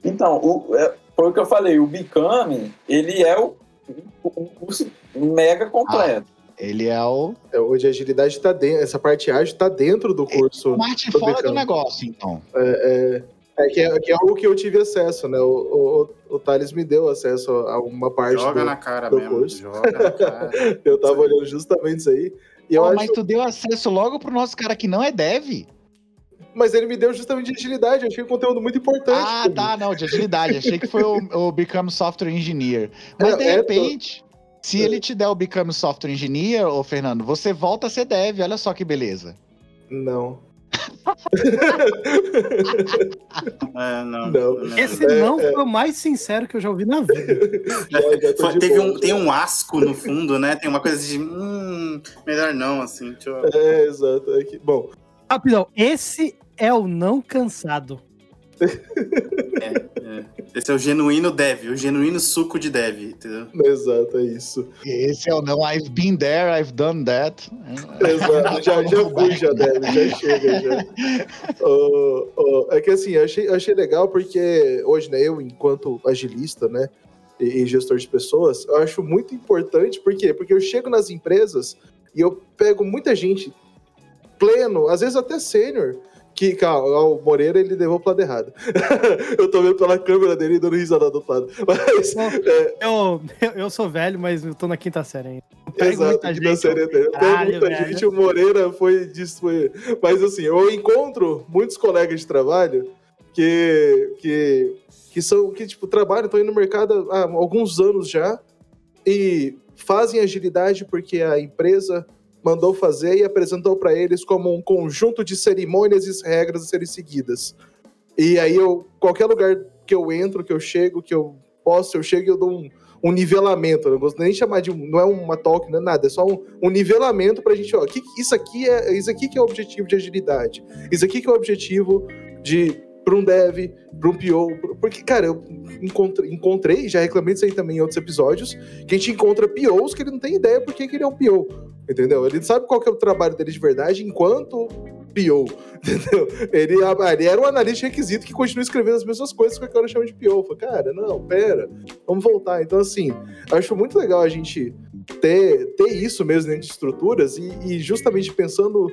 Então, o, é, foi o que eu falei, o Become, ele é o, o, o curso mega completo. Ele é o É, Hoje a agilidade tá dentro, essa parte ágil tá dentro do curso. Marte Tô fora do negócio, então. É, é, é que é, que é algo que eu tive acesso, né? O, o, o Thales me deu acesso a uma parte Joga do, na cara do mesmo. curso. Joga na cara. Eu tava olhando justamente isso aí. E eu Pô, acho, Mas tu deu acesso logo pro nosso cara que não é dev? mas ele me deu justamente de agilidade. Eu achei um conteúdo muito importante. Ah, tá, não, de agilidade. Achei que foi o, o Become Software Engineer. Mas É, de é, repente, se ele te der o Become Software Engineer, ô Fernando, você volta a ser dev. Olha só que beleza. Não. É, não, Não. Esse não foi o mais sincero que eu já ouvi na vida. Foi- teve um, já. tem um asco no fundo, né? Tem uma coisa de. Hum, melhor não, assim. Deixa eu... É, exato. É que- bom, Rapidão, esse é o não cansado. É. Esse é o genuíno dev, o genuíno suco de dev, entendeu? exato, é isso. Esse é o não. I've been there, I've done that. Exato, já, já fui, já deve, já chega, já. Ô, ô, é que assim, eu achei, achei legal porque hoje, né, eu, enquanto agilista, né, e, e gestor de pessoas, eu acho muito importante, por quê? Porque eu chego nas empresas e eu pego muita gente pleno, às vezes até sênior, que, cara, o Moreira, ele levou pro lado errado. eu tô vendo pela câmera dele e dando risada do outro lado. Mas, é, Eu, eu, sou velho, mas eu tô na quinta série ainda. Exato, da gente, série. Tem muita velho. gente, o Moreira foi disso. Foi... Mas assim, eu encontro muitos colegas de trabalho que, que, que são, que tipo, trabalham, estão indo no mercado há alguns anos já e fazem agilidade porque a empresa mandou fazer e apresentou para eles como um conjunto de cerimônias e regras a serem seguidas. E aí eu, qualquer lugar que eu entro, que eu chego, que eu posso, eu chego e eu dou um, um nivelamento. Eu não gosto nem de chamar de. Não é uma talk, não é nada. É só um, um nivelamento pra gente, ó. Que, isso, aqui é, isso aqui que é o objetivo de agilidade. Isso aqui que é o objetivo de. Para um dev, para um PO. Porque, cara, eu encontrei, encontrei, já reclamei disso aí também em outros episódios, que a gente encontra POs que ele não tem ideia por que que ele é um PO. Entendeu? Ele sabe qual que é o trabalho dele de verdade enquanto PO. Entendeu? Ele, ele era um analista requisito que continua escrevendo as mesmas coisas que cara chama de falei, cara, não, pera, vamos voltar. Então, assim, acho muito legal a gente ter, ter isso mesmo dentro de estruturas e, e justamente pensando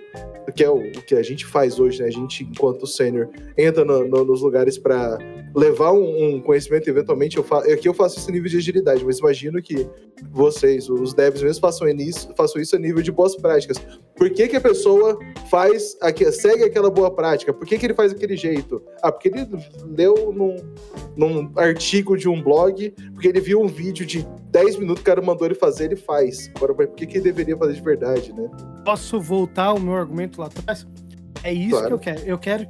que é o, o que a gente faz hoje, né? A gente, enquanto sênior, entra no- no- nos lugares para levar um, um conhecimento, eventualmente, eu fa aqui eu faço isso a nível de agilidade, mas imagino que vocês, os devs mesmo, façam isso, façam isso a nível de boas práticas. Por que, que a pessoa faz, segue aquela boa prática? Por que, que ele faz aquele jeito? Ah, porque ele leu num, num artigo de um blog, porque ele viu um vídeo de 10 minutos que o cara mandou ele fazer, ele faz. Agora, por que, que ele deveria fazer de verdade, né? Posso voltar o meu argumento lá atrás? É isso Claro. que eu quero. Eu quero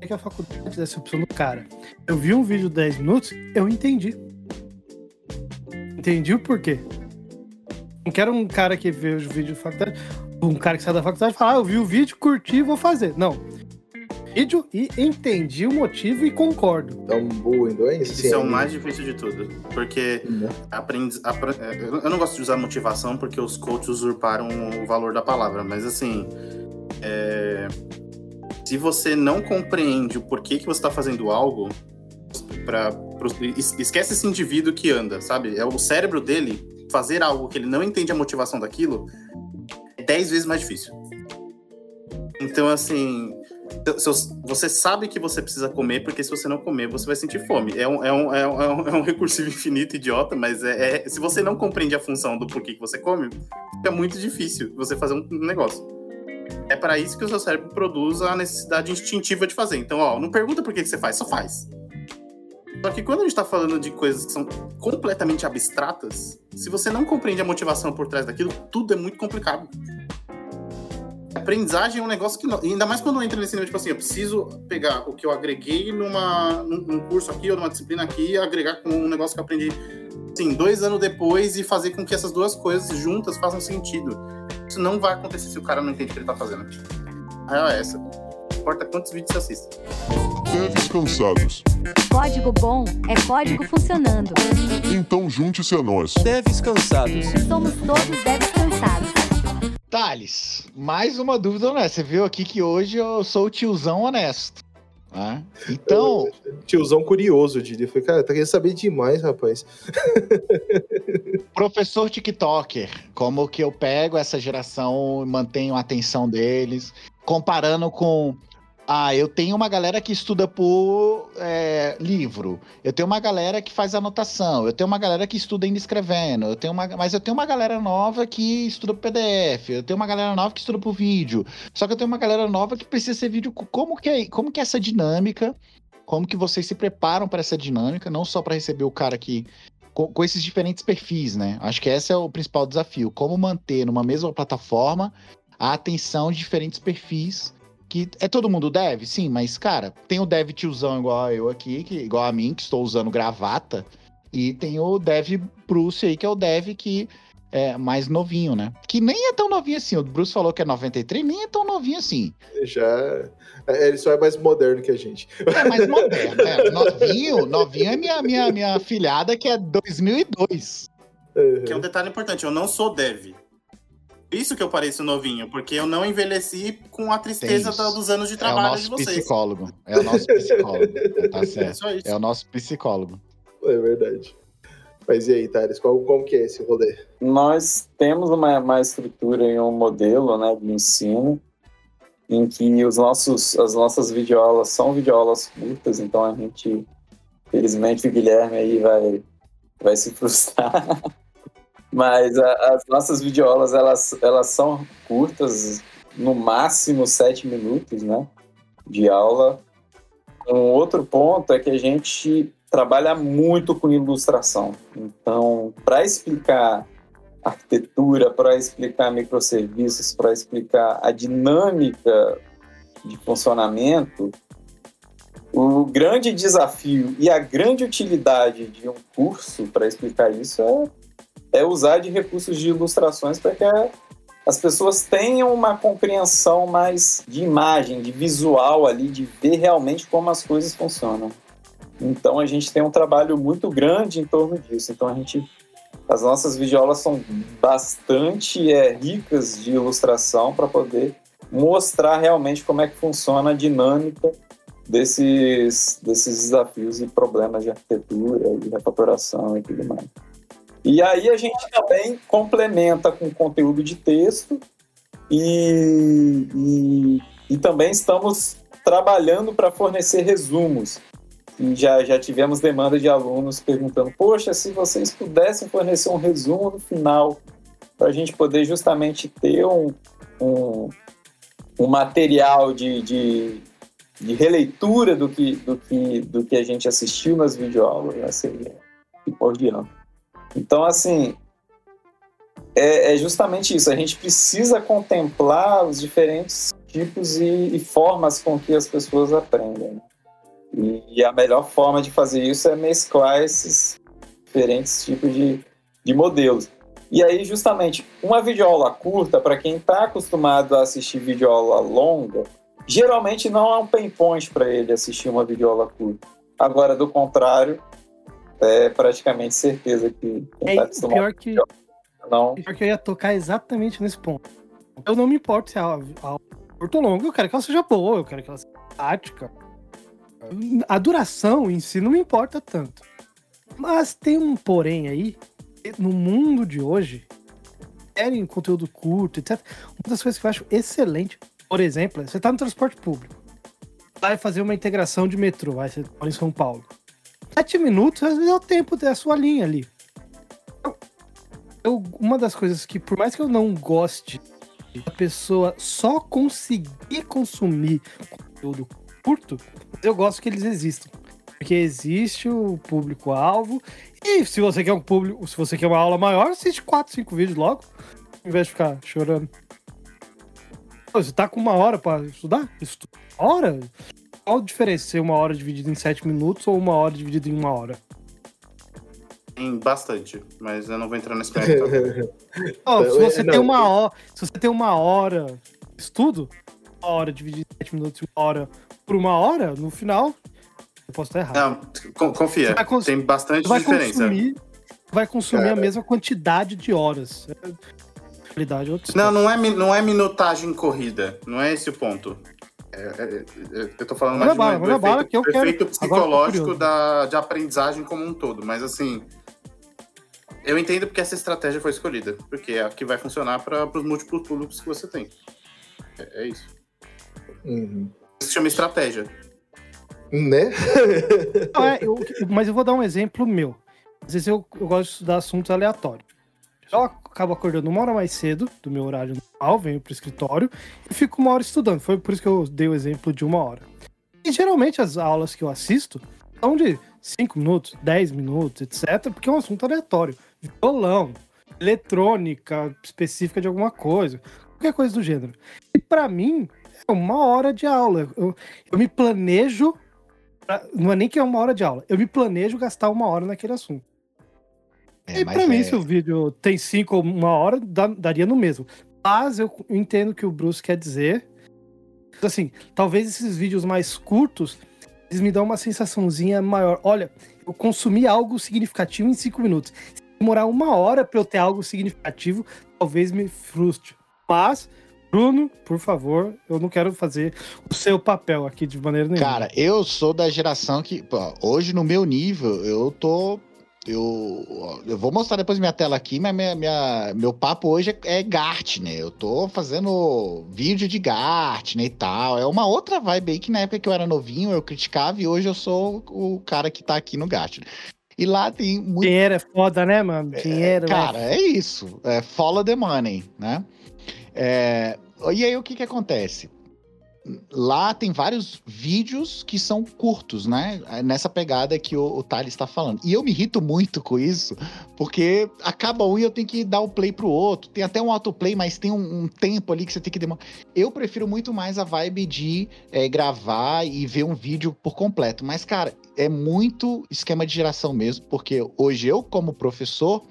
que a faculdade desse opção do cara. Eu vi um vídeo de 10 minutos, eu entendi. Entendi o porquê. Não quero um cara que vê os vídeos da faculdade, um cara que sai da faculdade e fala, ah, eu vi o vídeo, curti e vou fazer. Não. Vídeo e entendi o motivo e concordo. É um boa doença. Isso é o mais difícil de tudo. Porque Né? aprendiz, apre- é, eu não gosto de usar motivação porque os coaches usurparam o valor da palavra, mas assim, é, se você não compreende o porquê que você está fazendo algo, pra, es- esquece esse indivíduo que anda, sabe? É o cérebro dele fazer algo que ele não entende a motivação daquilo 10 vezes mais difícil. Então, assim, você sabe que você precisa comer, porque se você não comer, você vai sentir fome. É um, é um, é um, é um- é recursivo infinito, idiota, mas é, é- se você não compreende a função do porquê que você come, fica muito difícil você fazer um negócio. É para isso que o seu cérebro produz a necessidade instintiva de fazer. Então, ó, não pergunta por que que você faz, só faz. Só que quando a gente tá falando de coisas que são completamente abstratas, se você não compreende a motivação por trás daquilo, tudo é muito complicado. Aprendizagem é um negócio que. Não, ainda mais quando entra nesse nível, tipo assim, eu preciso pegar o que eu agreguei numa, num, curso aqui ou numa disciplina aqui e agregar com um negócio que eu aprendi, assim, dois anos depois e fazer com que essas duas coisas juntas façam sentido. Isso não vai acontecer se o cara não entende o que ele tá fazendo. real é essa. Não importa quantos vídeos você assista. Devs cansados. Código bom é código funcionando. Então junte-se a nós. Devs cansados. Somos todos devs cansados. Thales, mais uma dúvida honesta. Você viu aqui que hoje eu sou o tiozão honesto. né? Então, Tiozão curioso, eu diria. Falei, cara, tá querendo saber demais, rapaz. professor TikToker, como que eu pego essa geração e mantenho a atenção deles, comparando com. Ah, eu tenho uma galera que estuda por é, livro, eu tenho uma galera que faz anotação, eu tenho uma galera que estuda ainda escrevendo, eu tenho uma, mas eu tenho uma galera nova que estuda por PDF, eu tenho uma galera nova que estuda por vídeo, só que eu tenho uma galera nova que precisa ser vídeo. Como que é, como que é essa dinâmica? Como que vocês se preparam para essa dinâmica, não só para receber o cara que com, com esses diferentes perfis, né? Acho que esse é o principal desafio. Como manter numa mesma plataforma a atenção de diferentes perfis. Que é todo mundo dev? Sim, mas, cara, tem o dev tiozão igual eu aqui, que, igual a mim, que estou usando gravata, e tem o dev Bruce aí, que é o dev que é mais novinho, né? Que nem é tão novinho assim. O Bruce falou que é 93, nem é tão novinho assim. Já. é, Ele só é mais moderno que a gente. É mais moderno, né? Novinho, novinho é minha, minha, minha filhada, que é 2002. Que é um detalhe importante, eu não sou dev. Isso que eu pareço novinho, porque eu não envelheci com a tristeza da- dos anos de É o trabalho de nosso vocês. psicólogo. É o nosso psicólogo. tá É certo. só isso. É o nosso psicólogo. É verdade. Mas e aí, Thales, qual, como que é esse rolê? Nós temos uma, uma estrutura e um modelo né, de ensino em que os nossos, as nossas videoaulas são videoaulas curtas, então a gente, felizmente, o Guilherme aí vai, vai se frustrar. Mas a- as nossas videoaulas, elas, elas são curtas, no máximo sete minutos, né, de aula. Um outro ponto é que a gente trabalha muito com ilustração. Então, para explicar arquitetura, para explicar microserviços, para explicar a dinâmica de funcionamento, o grande desafio e a grande utilidade de um curso para explicar isso é, é usar de recursos de ilustrações para que as pessoas tenham uma compreensão mais de imagem, de visual ali, de ver realmente como as coisas funcionam. Então a gente tem um trabalho muito grande em torno disso. Então a gente as nossas videoaulas são bastante é, ricas de ilustração para poder mostrar realmente como é que funciona a dinâmica desses, desses desafios e problemas de arquitetura, de refatoração e tudo mais. E aí a gente também complementa com conteúdo de texto e, e, e também estamos trabalhando para fornecer resumos. E já, já tivemos demanda de alunos perguntando: Poxa, se vocês pudessem fornecer um resumo no final, para a gente poder justamente ter um, um, um material de, de, de releitura do que, do, que, do que a gente assistiu nas videoaulas, né? seria primordial. Então, assim, é, é justamente isso. A gente precisa contemplar os diferentes tipos e, e formas com que as pessoas aprendem. E, e a melhor forma de fazer isso é mesclar esses diferentes tipos de, de modelos. E aí, justamente, uma videoaula curta, para quem está acostumado a assistir videoaula longa, geralmente não é um pain point para ele assistir uma videoaula curta. Agora, do contrário, é praticamente certeza que É, acostumado pior que, não. pior que eu ia tocar exatamente nesse ponto. Eu não me importo se a aula a é curta ou longa, eu quero que ela seja boa, eu quero que ela seja prática. A duração em si não me importa tanto. Mas tem um porém aí, no mundo de hoje, querem conteúdo curto, etc. Uma das coisas que eu acho excelente, por exemplo, é você tá no transporte público, vai fazer uma integração de metrô, vai ser em São Paulo. Sete minutos às vezes é o tempo da sua linha ali. Eu- uma das coisas que, por mais que eu não goste da pessoa só conseguir consumir conteúdo curto, eu gosto que eles existam. Porque existe o público-alvo. E se você quer um público, se você quer uma aula maior, assiste 4, 5 vídeos logo, ao invés de ficar chorando. Você tá com uma hora pra estudar? Estuda hora? Qual a diferença ser uma hora dividida em 7 minutos ou uma hora dividida em uma hora? Tem bastante, mas eu não vou entrar nesse mérito. Ó, se Então, você é, não, tem uma hora, se você tem uma hora de estudo, uma hora, dividir em 7 minutos e uma hora por uma hora, no final, eu posso estar errado. Não, con- confia. Cons- Tem bastante Você vai diferença. consumir, vai consumir Cara. a mesma quantidade de horas. É, é Não, não é, não é minutagem corrida. Não é esse o ponto. É- é- é- eu tô falando mais de bala, manda bala, efeito, que quero. efeito tô psicológico da, de aprendizagem como um todo. Mas assim, eu entendo porque essa estratégia foi escolhida. Porque é a que vai funcionar para os múltiplos públicos que você tem. É, é isso. Uhum. Isso se chama estratégia. Né? Não, é, eu- mas eu vou dar um exemplo meu. Às vezes eu, eu gosto de estudar assuntos aleatórios. Eu acabo acordando uma hora mais cedo do meu horário normal, venho pro escritório e fico uma hora estudando. Foi por isso que eu dei o exemplo de uma hora. E geralmente as aulas que eu assisto são de 5 minutos, 10 minutos, etc., porque é um assunto aleatório. Violão, eletrônica específica de alguma coisa, qualquer coisa do gênero. E pra mim, é uma hora de aula. Eu, eu me planejo pra- não é nem que é uma hora de aula. Eu me planejo gastar uma hora naquele assunto. É, e pra mim, é- se o vídeo tem cinco ou uma hora, daria no mesmo. Mas eu entendo o que o Bruce quer dizer. Assim, talvez esses vídeos mais curtos, eles me dão uma sensaçãozinha maior. Olha, eu consumi algo significativo em cinco minutos. Se demorar uma hora pra eu ter algo significativo, talvez me frustre. Mas, Bruno, por favor, eu não quero fazer o seu papel aqui de maneira nenhuma. Cara, eu sou da geração que, pô, hoje no meu nível, eu tô. Eu, eu vou mostrar depois minha tela aqui, mas minha, minha- meu papo hoje é, é Gartner. Eu tô fazendo vídeo de Gartner e tal. É uma outra vibe aí que na época que eu era novinho eu criticava e hoje eu sou o cara que tá aqui no Gartner. E lá tem muito. Dinheiro é foda, né, mano? Dinheiro. Cara, é isso. É follow the money, né? É, e aí o que que acontece? Lá tem vários vídeos que são curtos, né? Nessa pegada que o, o Thales está falando. E eu me irrito muito com isso, porque acaba um e eu tenho que dar o play pro outro. Tem até um autoplay, mas tem um, um tempo ali que você tem que demorar. Eu prefiro muito mais a vibe de é, gravar e ver um vídeo por completo. Mas, cara, é muito esquema de geração mesmo, porque hoje eu, como professor,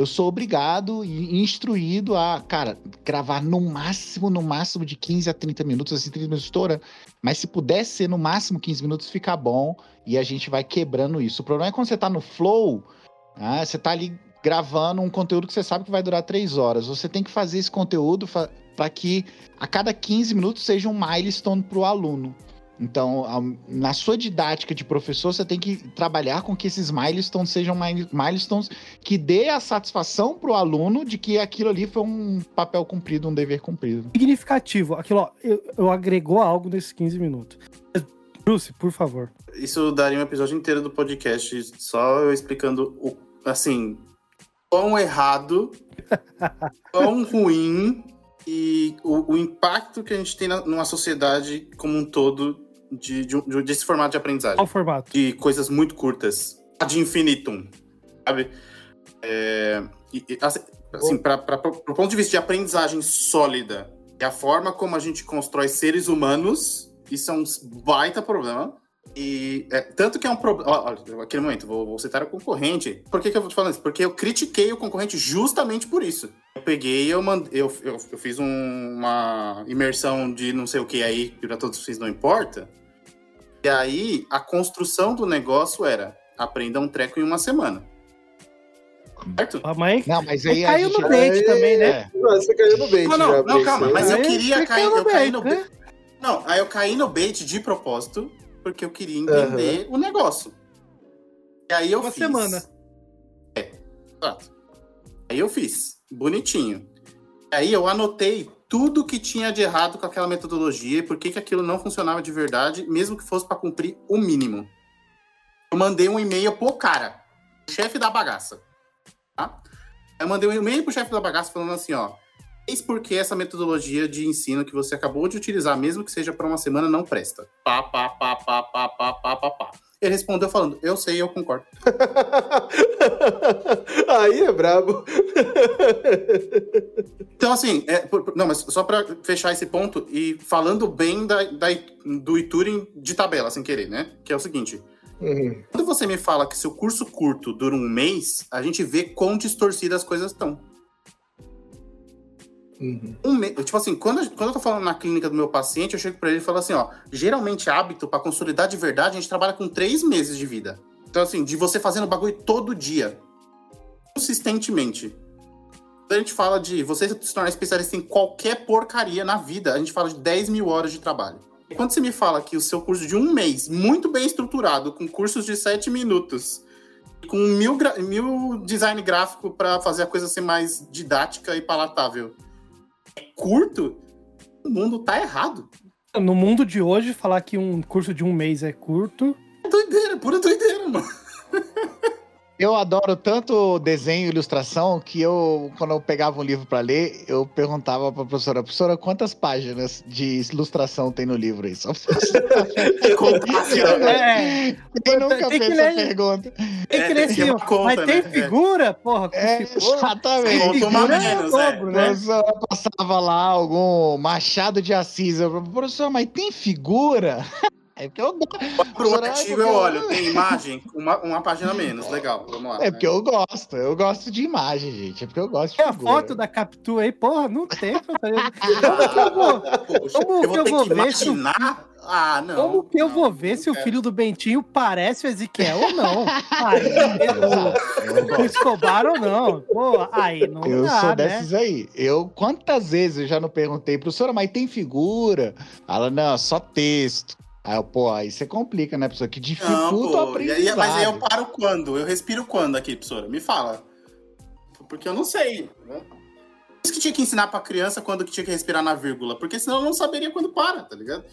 eu sou obrigado e instruído a, cara, gravar no máximo, no máximo de 15 a 30 minutos, assim, 30 minutos estoura. Mas se puder ser no máximo 15 minutos, fica bom e a gente vai quebrando isso. O problema é quando você tá no flow, ah, você tá ali gravando um conteúdo que você sabe que vai durar 3 horas. Você tem que fazer esse conteúdo para que a cada 15 minutos seja um milestone para o aluno. Então, na sua didática de professor, você tem que trabalhar com que esses milestones sejam mile- milestones que dê a satisfação para o aluno de que aquilo ali foi um papel cumprido, um dever cumprido. significativo. Aquilo, ó, eu, eu agregou algo nesses 15 minutos. Bruce, por favor. Isso daria um episódio inteiro do podcast só eu explicando o assim quão errado, quão ruim e o, o impacto que a gente tem na, numa sociedade como um todo de, de, de- desse formato de aprendizagem. Qual formato? de coisas muito curtas, ad infinitum, sabe? É, e- e, assim, assim para o ponto de vista de aprendizagem sólida e a forma como a gente constrói seres humanos, isso é um baita problema. E é, tanto que é um problema. Aquele momento, vou, vou citar o concorrente. Por que, que eu tô falando isso? Porque eu critiquei o concorrente justamente por isso. Eu peguei, eu mandei, eu, eu, eu fiz um- uma imersão de não sei o que aí, que pra todos vocês não importa. E aí, a construção do negócio era aprenda um treco em uma semana. Certo? Ah, mas Não, mas aí caiu gente... no bait Aí- também, né? É. Não, você caiu no bait Não, não, já, não, calma, mas eu queria você cair, eu caí bait, no né? Não, aí eu caí no bait de propósito, porque eu queria entender o negócio. E aí eu Uma fiz. semana. É, exato. Aí eu fiz, bonitinho. Aí eu anotei tudo que tinha de errado com aquela metodologia e por que, que aquilo não funcionava de verdade, mesmo que fosse para cumprir o mínimo. Eu mandei um e-mail pro cara, chefe da bagaça. Tá? Eu mandei um e-mail pro chefe da bagaça falando assim, ó. Eis porque essa metodologia de ensino que você acabou de utilizar, mesmo que seja para uma semana, não presta. Pá, pá, pá, pá, pá, pá, pá, pá, pá. Ele respondeu falando, eu sei, eu concordo. Aí é brabo. Então, assim, é, por- não, mas só para fechar esse ponto e falando bem da, da- do Ituring de tabela, sem querer, né? Que é o seguinte: Uhum. quando você me fala que seu curso curto dura um mês, a gente vê quão distorcidas as coisas estão. Uhum. Um Tipo assim, quando, quando eu tô falando na clínica do meu paciente, eu chego pra ele e falo assim, ó, geralmente hábito, pra consolidar de verdade, a gente trabalha com três meses de vida. Então, assim, de você fazendo bagulho todo dia. Consistentemente. Quando a gente fala de você se tornar especialista em qualquer porcaria na vida, a gente fala de 10 mil horas de trabalho. E quando você me fala que o seu curso de um mês, muito bem estruturado, com cursos de 7 minutos, com mil, mil design gráfico pra fazer a coisa ser mais didática e palatável, é curto, o mundo tá errado. No mundo de hoje, falar que um curso de um mês é curto. É doideira, pura doideira, mano. Eu adoro tanto desenho e ilustração que eu, quando eu pegava um livro pra ler, eu perguntava pra professora, professora, quantas páginas de ilustração tem no livro aí? Só É, Quem nunca Tem que fez ler. essa pergunta? tem É, que ler uma conta, mas tem né? figura? Porra, com É, figura. exatamente. Conta uma Figura é menos, é. dobro, A né? professora passava lá algum Machado de Assis. Eu falei, professor, mas tem figura? É porque eu gosto. Pro Professora, artigo é eu olho, tem imagem, uma, uma página menos, legal, vamos lá. É porque eu gosto. Eu gosto de imagem, gente. É porque eu gosto de Tem a foto da captura aí, porra, não tem. Como que eu vou, Poxa, como eu que vou eu ter vou que ver se? Ah, não. como que eu não, vou ver se o filho do Bentinho parece o Ezequiel ou não? Aí, o Escobar ou não? Pô, aí não Eu dá, sou né? desses aí. Eu, quantas vezes eu já não perguntei, professora, mas tem figura? Ela, não, só texto. Aí pô, aí você complica, né, professor? Que dificulta Não, o pô, e aprendizado. aí- mas aí eu paro quando? Eu respiro quando aqui, professora? Me fala. Porque eu não sei. Né? Por isso que tinha que ensinar pra criança quando que tinha que respirar na vírgula, porque senão eu não saberia quando para, tá ligado?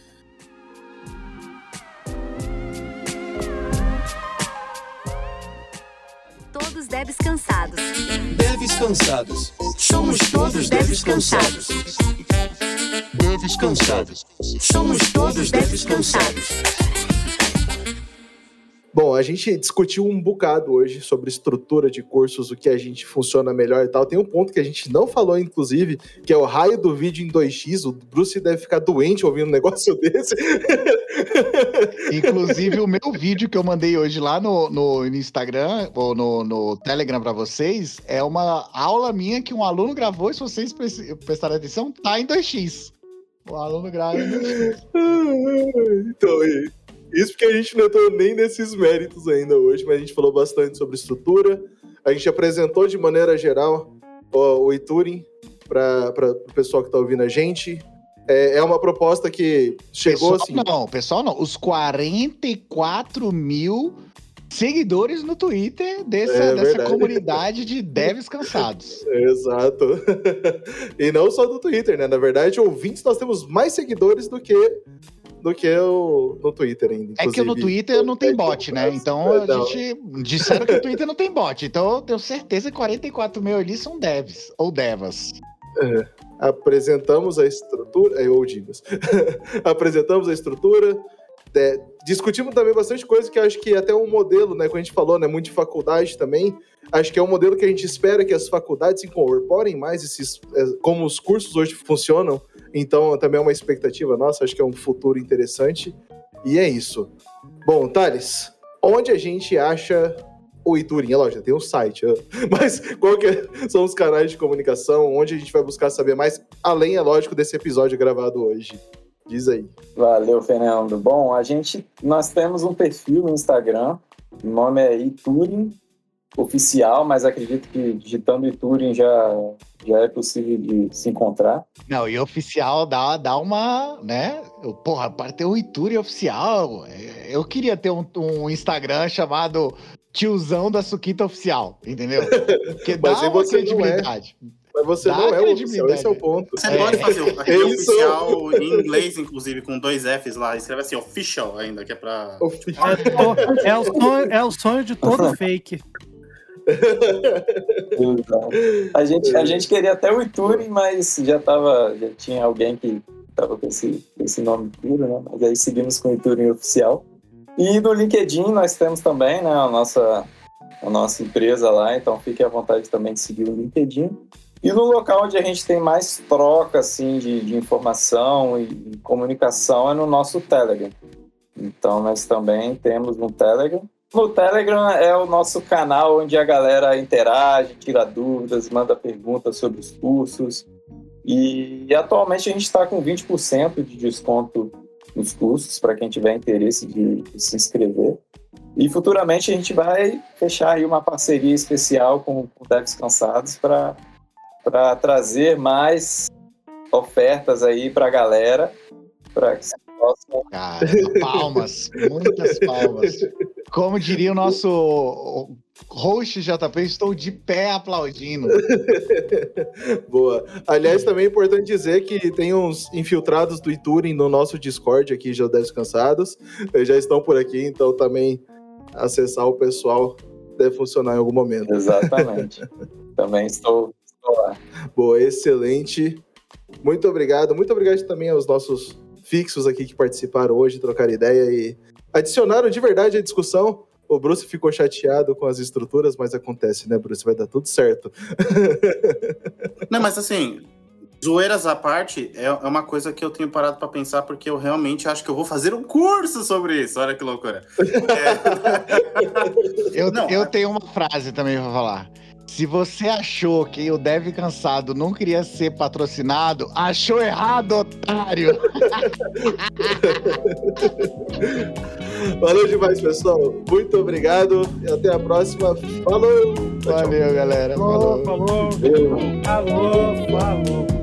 Todos devs cansados. Devs cansados. Somos todos devs cansados. Devs cansados. Somos todos devs cansados. Bom, a gente discutiu um bocado hoje sobre estrutura de cursos, o que a gente funciona melhor e tal. Tem um ponto que a gente não falou, inclusive, que é o raio do vídeo em 2x. O Bruce deve ficar doente ouvindo um negócio desse. Inclusive, o meu vídeo que eu mandei hoje lá no, no Instagram ou no, no Telegram pra vocês é uma aula minha que um aluno gravou. E se vocês pre- prestarem atenção, tá em 2x. O aluno grava em 2x. então, e- isso porque a gente não entrou nem nesses méritos ainda hoje, mas a gente falou bastante sobre estrutura. A gente apresentou de maneira geral ó, o Ituring para o pessoal que está ouvindo a gente. É, é uma proposta que chegou Pessoal assim. não, pessoal não. Os 44 mil seguidores no Twitter dessa, É dessa comunidade de devs cansados. Exato. e não só do Twitter, né? Na verdade, ouvintes, nós temos mais seguidores do que do que o, no Twitter ainda. É que no inclusive. Twitter não tem bot, né? Então a Não. gente disseram que o Twitter não tem bot. Então eu tenho certeza que 44 mil ali são devs ou devas. apresentamos a estrutura, é, ou Dimas, apresentamos a estrutura, de- discutimos também bastante coisa que acho que até um modelo, né, como a gente falou, né, muito de faculdade também, acho que é um modelo que a gente espera que as faculdades incorporem mais esses, é, como os cursos hoje funcionam, então também é uma expectativa nossa, acho que é um futuro interessante, e é isso. Bom, Thales, onde a gente acha o Iturim? É lógico, tem um site, ó. mas qual que é- são os canais de comunicação, onde a gente vai buscar saber mais, além, é lógico, desse episódio gravado hoje? Diz aí. Valeu, Fernando. Bom, a gente, nós temos um perfil no Instagram, o nome é Ituring Oficial, mas acredito que digitando Ituring já, já é possível de se encontrar. Não, e oficial dá, dá uma, né? Eu, porra, para ter um Ituri oficial, é, eu queria ter um, um Instagram chamado Tiozão da Suquita Oficial, entendeu? Porque dá uma é. credibilidade. Mas você Dá não é o oficial, credibilidade. esse é o ponto. Você É. pode fazer o- são- oficial em inglês, inclusive, com dois Fs lá. Escreve assim, official ainda, que é pra. É, é o sonho, é o sonho de todo fake. A gente, a gente queria até o Ituring, mas já tava, já tinha alguém que tava com esse, esse nome puro, né? Mas aí seguimos com o Ituring Oficial. E no LinkedIn nós temos também, né, a nossa, a nossa empresa lá, então fique à vontade também de seguir o LinkedIn. E no local onde a gente tem mais troca, assim, de, de informação e comunicação é no nosso Telegram. Então nós também temos no Telegram. No Telegram é o nosso canal onde a galera interage, tira dúvidas, manda perguntas sobre os cursos. E atualmente a gente está com 20% de desconto nos cursos para quem tiver interesse de, de, se inscrever. E futuramente a gente vai fechar aí uma parceria especial com, com Devs Cansados para trazer mais ofertas aí para a galera, para que Cara, palmas, muitas palmas. Como diria o nosso host JP, estou de pé aplaudindo. Boa. Aliás, também é importante dizer que tem uns infiltrados do Ituring no nosso Discord aqui, já descansados. Eles já estão por aqui, então também acessar o pessoal deve funcionar em algum momento. Exatamente. também estou, estou lá. Boa, excelente. Muito obrigado. Muito obrigado também aos nossos fixos aqui que participaram hoje, trocaram ideia e adicionaram de verdade a discussão. O Bruce ficou chateado com as estruturas, mas acontece, né, Bruce? Vai dar tudo certo. Não, mas assim, zoeiras à parte, é, é uma coisa que eu tenho parado para pensar, porque eu realmente acho que eu vou fazer um curso sobre isso. Olha que loucura. É... eu, Não, eu tenho uma frase também para falar. Se você achou que o Dev Cansado não queria ser patrocinado, achou errado, otário! Valeu demais, pessoal. Muito obrigado e até a próxima. Falou! Valeu, galera. Falou, falou. Falou, falou. falou.